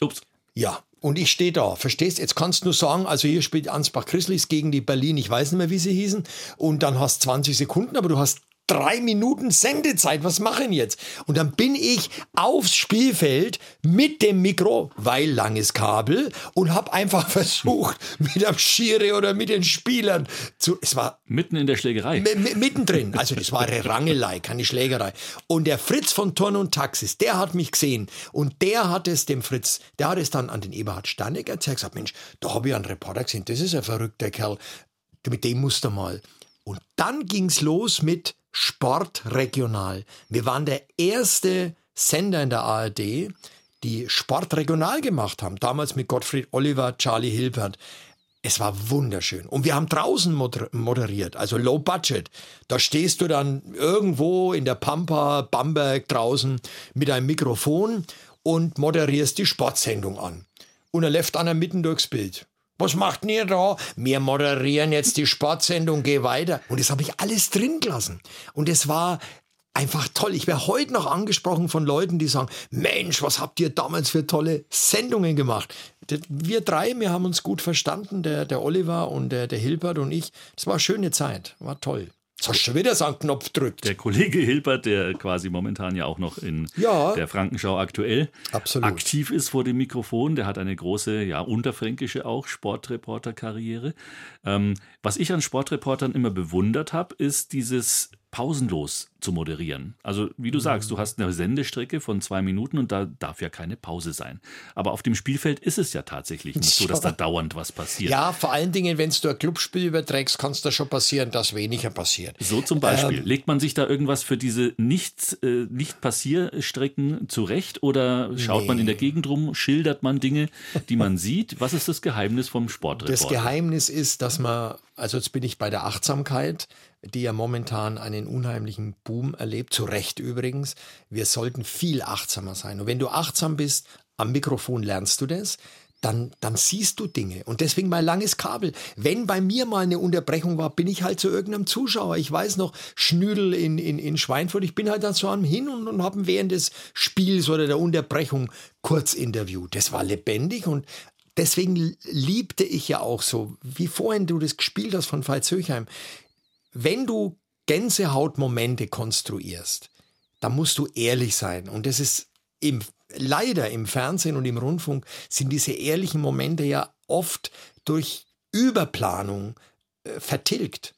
Ups. Ja, und ich stehe da, verstehst? Jetzt kannst du nur sagen, also hier spielt Ansbach Christlichs gegen die Berlin, ich weiß nicht mehr, wie sie hießen. Und dann hast 20 Sekunden, aber du hast drei Minuten Sendezeit, was machen jetzt? Und dann bin ich aufs Spielfeld mit dem Mikro, weil langes Kabel, und habe einfach versucht, mit dem Schiri oder mit den Spielern zu. Es war. Mitten in der Schlägerei. Mittendrin. Also, das war eine Rangelei, keine Schlägerei. Und der Fritz von Turn und Taxis, der hat mich gesehen. Und der hat es dem Fritz, der hat es dann an den Eberhard Stanek erzählt, gesagt: Mensch, da habe ich einen Reporter gesehen, das ist ein verrückter Kerl. Mit dem musst du mal. Und dann ging's los mit Sport regional. Wir waren der erste Sender in der ARD, die Sport regional gemacht haben. Damals mit Gottfried Oliver, Charlie Hilbert. Es war wunderschön. Und wir haben draußen moderiert, also Low Budget. Da stehst du dann irgendwo in der Pampa, Bamberg draußen mit einem Mikrofon und moderierst die Sportsendung an. Und er läuft einer mitten durchs Bild. Was macht ihr da? Wir moderieren jetzt die Sportsendung, geh weiter. Und das habe ich alles drin gelassen. Und es war einfach toll. Ich werde heute noch angesprochen von Leuten, die sagen, Mensch, was habt ihr damals für tolle Sendungen gemacht? Wir drei, wir haben uns gut verstanden, der, der Oliver und der, der Hilbert und ich. Das war eine schöne Zeit, war toll. Jetzt hast du schon wieder so einen Knopf drückt. Der Kollege Hilbert, der quasi momentan ja auch noch in ja, der Frankenschau aktuell absolut. aktiv ist vor dem Mikrofon, der hat eine große, ja, unterfränkische auch Sportreporter-Karriere. Ähm, was ich an Sportreportern immer bewundert habe, ist dieses pausenlos zu moderieren. Also wie du mhm. sagst, du hast eine Sendestrecke von zwei Minuten und da darf ja keine Pause sein. Aber auf dem Spielfeld ist es ja tatsächlich nicht so, dass da dauernd was passiert. Ja, vor allen Dingen, wenn du ein Clubspiel überträgst, kann es da schon passieren, dass weniger passiert. So zum Beispiel. Ähm, Legt man sich da irgendwas für diese nicht, äh, nicht Passierstrecken zurecht oder schaut nee. man in der Gegend rum, schildert man Dinge, die man sieht? Was ist das Geheimnis vom Sportreporter? Das Geheimnis ist, dass man, also jetzt bin ich bei der Achtsamkeit, die ja momentan einen unheimlichen Boom erlebt, zu Recht übrigens. Wir sollten viel achtsamer sein. Und wenn du achtsam bist, am Mikrofon lernst du das, dann, dann siehst du Dinge. Und deswegen mein langes Kabel. Wenn bei mir mal eine Unterbrechung war, bin ich halt zu irgendeinem Zuschauer. Ich weiß noch, Schnüdel in, in, in Schweinfurt, ich bin halt dann so am Hin und, und habe während des Spiels oder der Unterbrechung kurz interviewt. Das war lebendig und deswegen liebte ich ja auch so, wie vorhin du das gespielt hast von Veit Söchheim wenn du Gänsehautmomente konstruierst, dann musst du ehrlich sein. Und das ist im, leider im Fernsehen und im Rundfunk sind diese ehrlichen Momente ja oft durch Überplanung äh, vertilgt.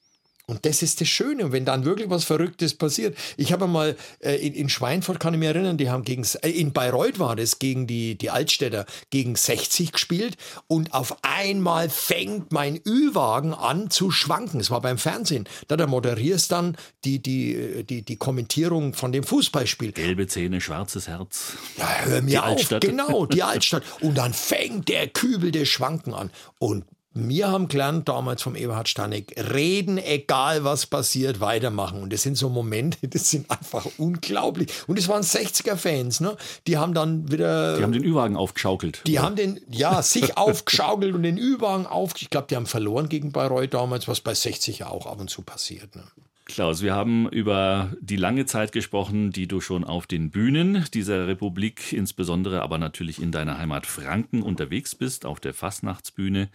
Und das ist das Schöne. Und wenn dann wirklich was Verrücktes passiert. Ich habe mal äh, in, in, Schweinfurt, kann ich mich erinnern, die haben gegen, äh, in Bayreuth war das, gegen die, die Altstädter, gegen 60 gespielt. Und auf einmal fängt mein Ü-Wagen an zu schwanken. Es war beim Fernsehen. Da, da moderierst dann die, die, äh, die, die Kommentierung von dem Fußballspiel. Gelbe Zähne, schwarzes Herz. Ja, hör mir die auf. Altstadt. Genau, die Altstadt. Und dann fängt der Kübel des Schwanken an. Und wir haben gelernt damals vom Eberhard Stanek, reden, egal was passiert, weitermachen. Und das sind so Momente, das sind einfach unglaublich. Und es waren 60er-Fans, ne? Die haben dann wieder. Die haben den Ü-Wagen aufgeschaukelt. Die oder? haben den, ja, sich aufgeschaukelt und den Ü-Wagen auf. Ich glaube, die haben verloren gegen Bayreuth damals, was bei 60 ja auch ab und zu passiert. Ne? Klaus, wir haben über die lange Zeit gesprochen, die du schon auf den Bühnen dieser Republik, insbesondere aber natürlich in deiner Heimat Franken unterwegs bist, auf der Fastnachtsbühne.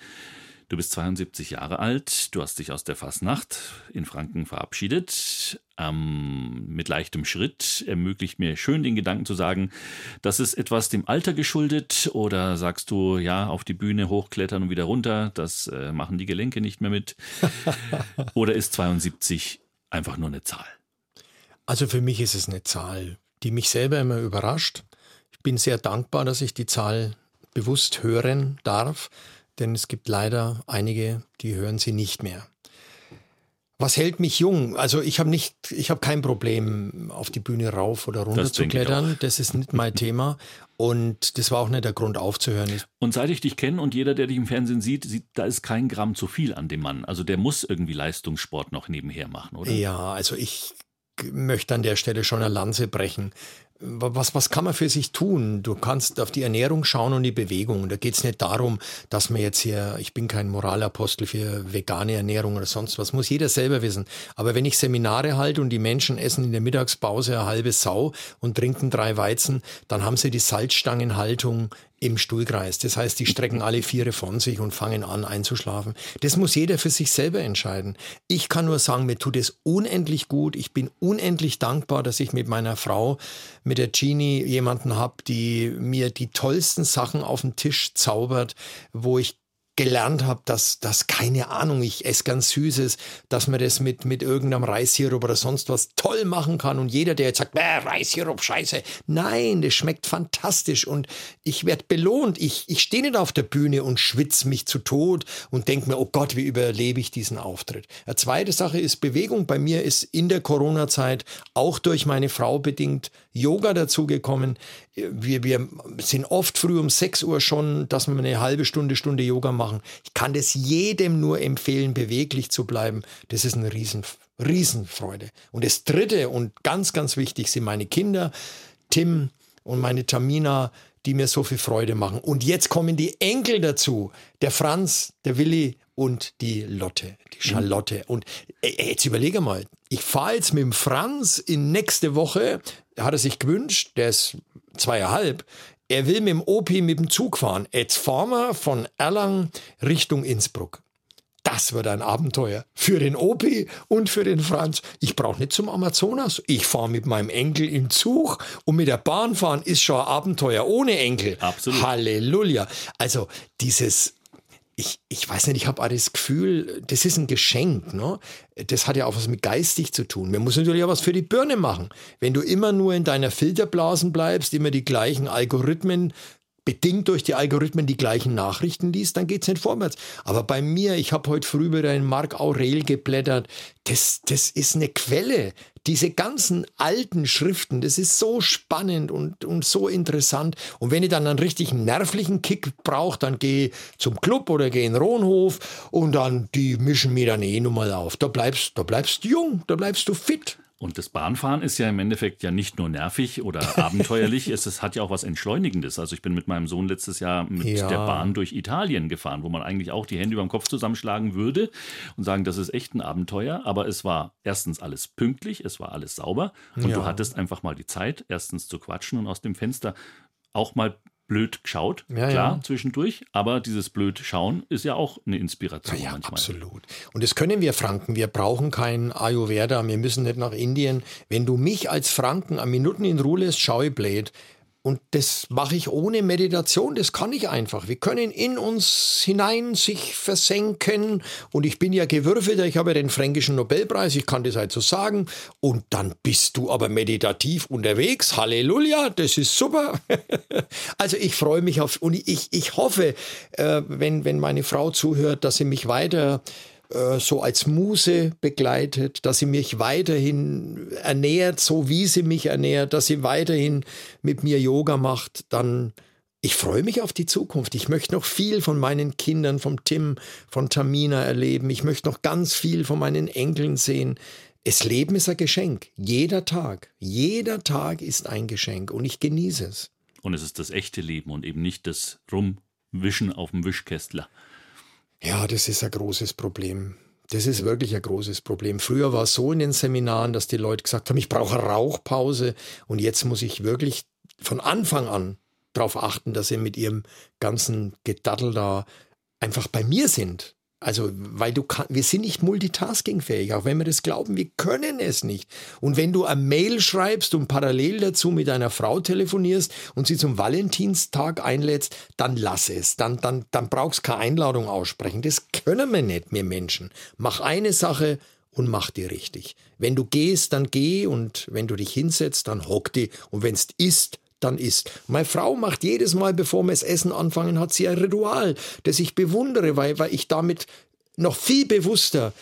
Du bist 72 Jahre alt, du hast dich aus der Fasnacht in Franken verabschiedet. Ähm, mit leichtem Schritt ermöglicht mir schön den Gedanken zu sagen, das ist etwas dem Alter geschuldet oder sagst du, ja, auf die Bühne hochklettern und wieder runter, das äh, machen die Gelenke nicht mehr mit. oder ist 72 einfach nur eine Zahl? Also für mich ist es eine Zahl, die mich selber immer überrascht. Ich bin sehr dankbar, dass ich die Zahl bewusst hören darf denn es gibt leider einige, die hören sie nicht mehr. Was hält mich jung? Also ich habe nicht, ich habe kein Problem, auf die Bühne rauf oder runter das zu klettern. Das ist nicht mein Thema. Und das war auch nicht der Grund aufzuhören. Und seit ich dich kenne und jeder, der dich im Fernsehen sieht, sieht, da ist kein Gramm zu viel an dem Mann. Also der muss irgendwie Leistungssport noch nebenher machen, oder? Ja, also ich möchte an der Stelle schon eine Lanze brechen was, was kann man für sich tun? Du kannst auf die Ernährung schauen und die Bewegung. Da geht es nicht darum, dass man jetzt hier, ich bin kein Moralapostel für vegane Ernährung oder sonst was, muss jeder selber wissen. Aber wenn ich Seminare halte und die Menschen essen in der Mittagspause eine halbe Sau und trinken drei Weizen, dann haben sie die Salzstangenhaltung im Stuhlkreis. Das heißt, die strecken alle Viere von sich und fangen an einzuschlafen. Das muss jeder für sich selber entscheiden. Ich kann nur sagen, mir tut es unendlich gut. Ich bin unendlich dankbar, dass ich mit meiner Frau, mit der Genie, jemanden habe, die mir die tollsten Sachen auf den Tisch zaubert, wo ich gelernt habe, dass das keine Ahnung, ich esse ganz Süßes, dass man das mit, mit irgendeinem Reissirup oder sonst was toll machen kann. Und jeder, der jetzt sagt, Reissirup, scheiße. Nein, das schmeckt fantastisch und ich werde belohnt. Ich, ich stehe nicht auf der Bühne und schwitze mich zu Tod und denke mir, oh Gott, wie überlebe ich diesen Auftritt. Eine zweite Sache ist Bewegung. Bei mir ist in der Corona-Zeit auch durch meine Frau bedingt Yoga dazugekommen. Wir, wir sind oft früh um 6 Uhr schon, dass wir eine halbe Stunde, Stunde Yoga machen. Ich kann das jedem nur empfehlen, beweglich zu bleiben. Das ist eine Riesen, Riesenfreude. Und das Dritte und ganz, ganz wichtig sind meine Kinder, Tim und meine Tamina, die mir so viel Freude machen. Und jetzt kommen die Enkel dazu. Der Franz, der Willi und die Lotte, die Charlotte. Und äh, jetzt überlege mal, ich fahre jetzt mit dem Franz in nächste Woche, hat er sich gewünscht, der ist zweieinhalb, er will mit dem Opi mit dem Zug fahren. Jetzt fahren wir von Erlangen Richtung Innsbruck. Das wird ein Abenteuer für den Opi und für den Franz. Ich brauche nicht zum Amazonas. Ich fahre mit meinem Enkel im Zug und mit der Bahn fahren ist schon ein Abenteuer ohne Enkel. Absolut. Halleluja. Also dieses ich, ich weiß nicht, ich habe das Gefühl, das ist ein Geschenk. Ne? Das hat ja auch was mit geistig zu tun. Man muss natürlich auch was für die Birne machen. Wenn du immer nur in deiner Filterblasen bleibst, immer die gleichen Algorithmen bedingt durch die Algorithmen die gleichen Nachrichten liest, dann geht es nicht vorwärts. Aber bei mir, ich habe heute früh wieder in Marc Aurel geblättert, das, das ist eine Quelle. Diese ganzen alten Schriften, das ist so spannend und, und so interessant. Und wenn ich dann einen richtigen nervlichen Kick brauche, dann gehe zum Club oder gehe in den Rohnhof und dann, die mischen mir dann eh nochmal auf. Da bleibst, da bleibst jung, da bleibst du fit. Und das Bahnfahren ist ja im Endeffekt ja nicht nur nervig oder abenteuerlich, es, es, hat ja auch was Entschleunigendes. Also ich bin mit meinem Sohn letztes Jahr mit ja. der Bahn durch Italien gefahren, wo man eigentlich auch die Hände über dem Kopf zusammenschlagen würde und sagen, das ist echt ein Abenteuer. Aber es war erstens alles pünktlich, es war alles sauber und ja. du hattest einfach mal die Zeit, erstens zu quatschen und aus dem Fenster auch mal blöd geschaut, ja, klar, ja. zwischendurch, aber dieses blöd schauen ist ja auch eine Inspiration ja, manchmal. Absolut. Und das können wir Franken. Wir brauchen kein Ayurveda, wir müssen nicht nach Indien. Wenn du mich als Franken am Minuten in Ruhe lässt, schaue ich blöd. Und das mache ich ohne Meditation, das kann ich einfach. Wir können in uns hinein sich versenken. Und ich bin ja gewürfelter, ich habe ja den fränkischen Nobelpreis, ich kann das halt so sagen. Und dann bist du aber meditativ unterwegs. Halleluja, das ist super. also ich freue mich auf, und ich, ich hoffe, äh, wenn, wenn meine Frau zuhört, dass sie mich weiter äh, so als Muse begleitet, dass sie mich weiterhin ernährt, so wie sie mich ernährt, dass sie weiterhin mit mir Yoga macht, dann ich freue mich auf die Zukunft. Ich möchte noch viel von meinen Kindern, vom Tim, von Tamina erleben. Ich möchte noch ganz viel von meinen Enkeln sehen. Das Leben ist ein Geschenk. Jeder Tag, jeder Tag ist ein Geschenk und ich genieße es. Und es ist das echte Leben und eben nicht das Rumwischen auf dem Wischkästler. Ja, das ist ein großes Problem. Das ist wirklich ein großes Problem. Früher war es so in den Seminaren, dass die Leute gesagt haben, ich brauche eine Rauchpause und jetzt muss ich wirklich von Anfang an darauf achten, dass sie mit ihrem ganzen Gedattel da einfach bei mir sind. Also, weil du kann, wir sind nicht multitaskingfähig, auch wenn wir das glauben, wir können es nicht. Und wenn du eine Mail schreibst und parallel dazu mit einer Frau telefonierst und sie zum Valentinstag einlädst, dann lass es. Dann, dann, dann brauchst du keine Einladung aussprechen. Das können wir nicht, wir Menschen. Mach eine Sache und mach die richtig. Wenn du gehst, dann geh und wenn du dich hinsetzt, dann hock die. Und wenn es ist, dann isst. Meine Frau macht jedes Mal, bevor wir das Essen anfangen, hat sie ein Ritual, das ich bewundere, weil, weil ich damit noch viel bewusster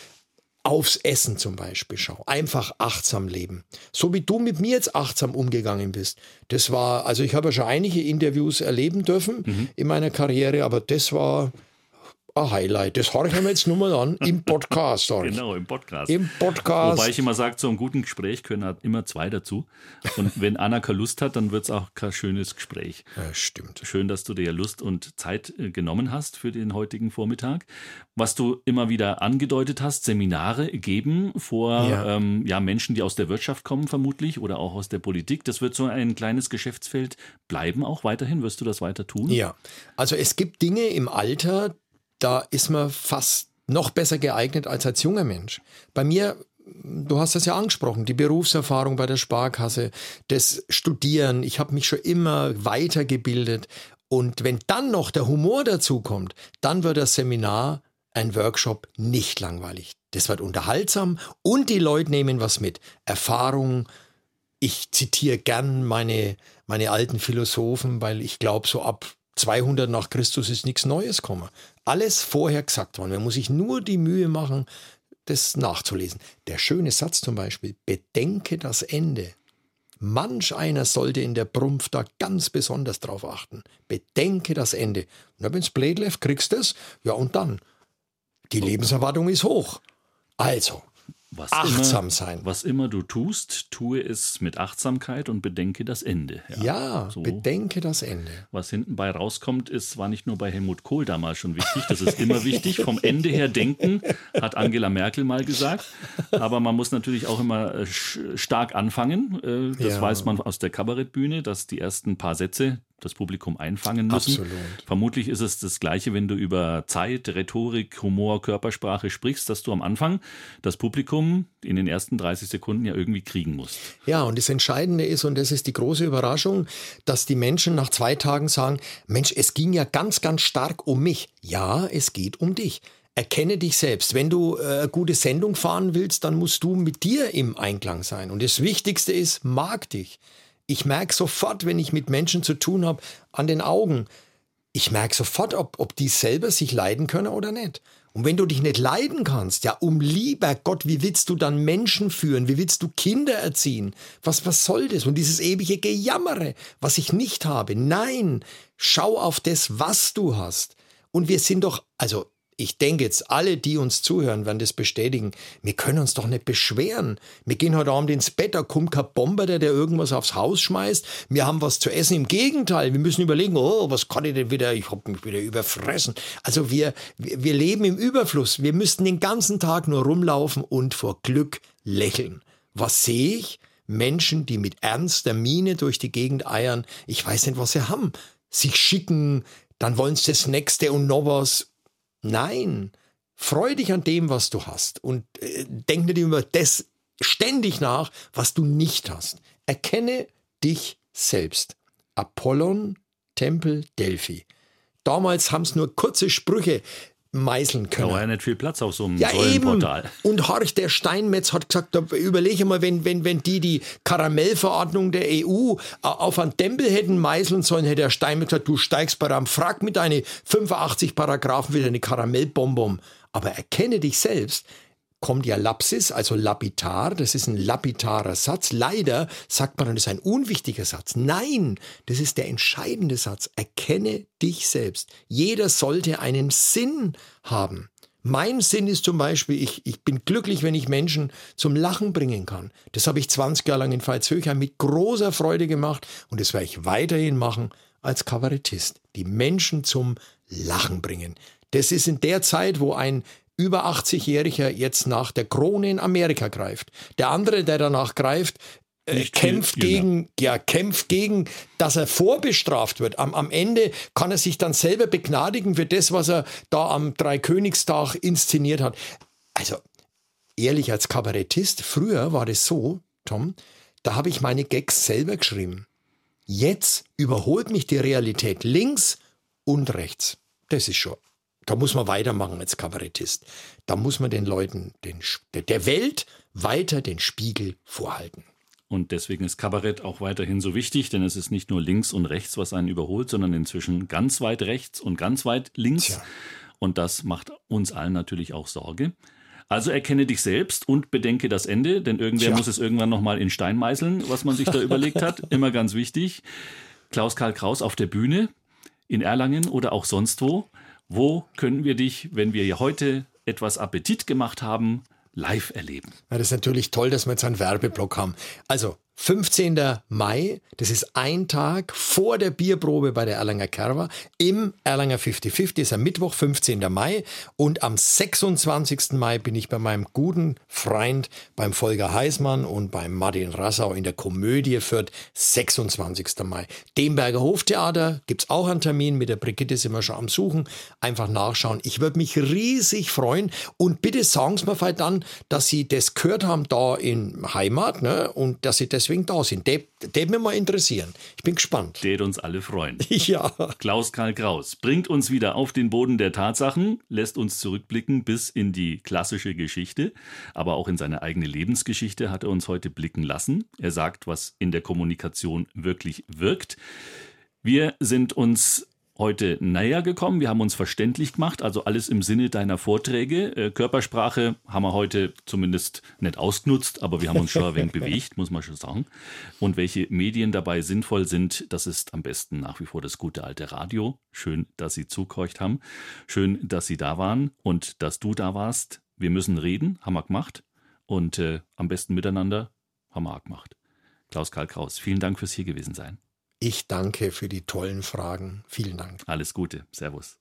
aufs Essen zum Beispiel schaue. Einfach achtsam leben. So wie du mit mir jetzt achtsam umgegangen bist. Das war, also ich habe ja schon einige Interviews erleben dürfen mhm. in meiner Karriere, aber das war, ein Highlight. Das horchen wir jetzt nur mal an im Podcast. genau, im Podcast. Im Podcast. Wobei ich immer sage, so ein guten Gespräch können halt immer zwei dazu. Und wenn Anna keine Lust hat, dann wird es auch kein schönes Gespräch. Ja, stimmt. Schön, dass du dir Lust und Zeit äh, genommen hast für den heutigen Vormittag. Was du immer wieder angedeutet hast, Seminare geben vor ja. Ähm, ja, Menschen, die aus der Wirtschaft kommen vermutlich oder auch aus der Politik. Das wird so ein kleines Geschäftsfeld bleiben auch weiterhin. Wirst du das weiter tun? Ja, also es gibt Dinge im Alter, da ist man fast noch besser geeignet als als junger Mensch. Bei mir, du hast das ja angesprochen, die Berufserfahrung bei der Sparkasse, das Studieren, ich habe mich schon immer weitergebildet. Und wenn dann noch der Humor dazu kommt, dann wird das Seminar, ein Workshop nicht langweilig. Das wird unterhaltsam und die Leute nehmen was mit. Erfahrung. Ich zitiere gern meine, meine alten Philosophen, weil ich glaube, so ab 200 nach Christus ist nichts Neues gekommen. Alles vorher gesagt worden. Man muss sich nur die Mühe machen, das nachzulesen. Der schöne Satz zum Beispiel, bedenke das Ende. Manch einer sollte in der Prumpf da ganz besonders drauf achten. Bedenke das Ende. Na, wenn's blöd läuft, kriegst du es. Ja, und dann? Die Lebenserwartung ist hoch. Also, was achtsam immer, sein. Was immer du tust, tue es mit Achtsamkeit und bedenke das Ende. Ja, ja so. bedenke das Ende. Was hinten bei rauskommt, ist, war nicht nur bei Helmut Kohl damals schon wichtig, das ist immer wichtig. Vom Ende her denken, hat Angela Merkel mal gesagt. Aber man muss natürlich auch immer äh, stark anfangen. Äh, das ja. weiß man aus der Kabarettbühne, dass die ersten paar Sätze das Publikum einfangen müssen. Absolut. Vermutlich ist es das Gleiche, wenn du über Zeit, Rhetorik, Humor, Körpersprache sprichst, dass du am Anfang das Publikum in den ersten 30 Sekunden ja irgendwie kriegen musst. Ja, und das Entscheidende ist, und das ist die große Überraschung, dass die Menschen nach zwei Tagen sagen, Mensch, es ging ja ganz, ganz stark um mich. Ja, es geht um dich. Erkenne dich selbst. Wenn du äh, eine gute Sendung fahren willst, dann musst du mit dir im Einklang sein. Und das Wichtigste ist, mag dich. Ich merke sofort, wenn ich mit Menschen zu tun habe, an den Augen. Ich merke sofort, ob, ob die selber sich leiden können oder nicht. Und wenn du dich nicht leiden kannst, ja, um lieber Gott, wie willst du dann Menschen führen? Wie willst du Kinder erziehen? Was, was soll das? Und dieses ewige Gejammere, was ich nicht habe. Nein, schau auf das, was du hast. Und wir sind doch, also ich denke jetzt, alle, die uns zuhören, werden das bestätigen. Wir können uns doch nicht beschweren. Wir gehen heute Abend ins Bett, da kommt kein Bomber, der, der irgendwas aufs Haus schmeißt. Wir haben was zu essen. Im Gegenteil, wir müssen überlegen, oh, was kann ich denn wieder? Ich habe mich wieder überfressen. Also wir, wir leben im Überfluss. Wir müssten den ganzen Tag nur rumlaufen und vor Glück lächeln. Was sehe ich? Menschen, die mit ernster Miene durch die Gegend eiern. Ich weiß nicht, was sie haben. Sich schicken, dann wollen sie das nächste und noch was Nein, freu dich an dem, was du hast und äh, denk nicht über das ständig nach, was du nicht hast. Erkenne dich selbst. Apollon, Tempel, Delphi. Damals haben es nur kurze Sprüche meißeln können. Da war ja nicht viel Platz auf so einem Ja, Säulenportal. eben. Und Horch, der Steinmetz hat gesagt, überlege mal, wenn, wenn, wenn die die Karamellverordnung der EU äh, auf einen Tempel hätten meißeln sollen, hätte der Steinmetz gesagt, du steigst bei einem Frack mit deinen 85 Paragraphen wieder eine Karamellbonbon. Aber erkenne dich selbst, kommt ja Lapsis, also lapidar, das ist ein lapidarer Satz. Leider sagt man das ist ein unwichtiger Satz. Nein, das ist der entscheidende Satz. Erkenne dich selbst. Jeder sollte einen Sinn haben. Mein Sinn ist zum Beispiel, ich, ich bin glücklich, wenn ich Menschen zum Lachen bringen kann. Das habe ich 20 Jahre lang in Veitshöchheim mit großer Freude gemacht und das werde ich weiterhin machen als Kabarettist. Die Menschen zum Lachen bringen. Das ist in der Zeit, wo ein über 80-Jähriger jetzt nach der Krone in Amerika greift. Der andere, der danach greift, äh, kämpft gegen, ja, kämpft gegen, dass er vorbestraft wird. Am, am Ende kann er sich dann selber begnadigen für das, was er da am Dreikönigstag inszeniert hat. Also, ehrlich, als Kabarettist, früher war das so, Tom, da habe ich meine Gags selber geschrieben. Jetzt überholt mich die Realität links und rechts. Das ist schon. Da muss man weitermachen als Kabarettist. Da muss man den Leuten, den, der Welt weiter den Spiegel vorhalten. Und deswegen ist Kabarett auch weiterhin so wichtig, denn es ist nicht nur links und rechts, was einen überholt, sondern inzwischen ganz weit rechts und ganz weit links. Tja. Und das macht uns allen natürlich auch Sorge. Also erkenne dich selbst und bedenke das Ende, denn irgendwer Tja. muss es irgendwann nochmal in Stein meißeln, was man sich da überlegt hat. Immer ganz wichtig. Klaus-Karl Kraus auf der Bühne in Erlangen oder auch sonst wo. Wo können wir dich, wenn wir heute etwas Appetit gemacht haben, live erleben? Ja, das ist natürlich toll, dass wir jetzt einen Werbeblock haben. Also 15. Mai, das ist ein Tag vor der Bierprobe bei der Erlanger Kerwa im Erlanger 50-50, ist am Mittwoch, 15. Mai. Und am 26. Mai bin ich bei meinem guten Freund, beim Volker Heißmann und beim Martin Rassau in der Komödie Fürth, 26. Mai. Demberger Hoftheater gibt's auch einen Termin, mit der Brigitte sind wir schon am Suchen. Einfach nachschauen. Ich würde mich riesig freuen und bitte sagen Sie mir dann, dass Sie das gehört haben da in Heimat ne? und dass Sie deswegen da sind. Das würde mich mal interessieren. Ich bin gespannt. Tät uns alle freuen. Ja. Klaus-Karl Kraus bringt uns wieder auf den Boden der Tatsachen, lässt uns zurückblicken bis in die klassische Geschichte, aber auch in seine eigene Lebensgeschichte hat er uns heute blicken lassen. Er sagt, was in der Kommunikation wirklich wirkt. Wir sind uns heute näher gekommen, wir haben uns verständlich gemacht, also alles im Sinne deiner Vorträge. Äh, Körpersprache haben wir heute zumindest nicht ausgenutzt, aber wir haben uns schon ein wenig bewegt, muss man schon sagen. Und welche Medien dabei sinnvoll sind, das ist am besten nach wie vor das gute alte Radio. Schön, dass Sie zugehorcht haben. Schön, dass Sie da waren und dass du da warst. Wir müssen reden, haben wir gemacht. Und äh, am besten miteinander haben wir auch gemacht. Klaus-Karl Kraus, vielen Dank fürs hier gewesen sein. Ich danke für die tollen Fragen. Vielen Dank. Alles Gute. Servus.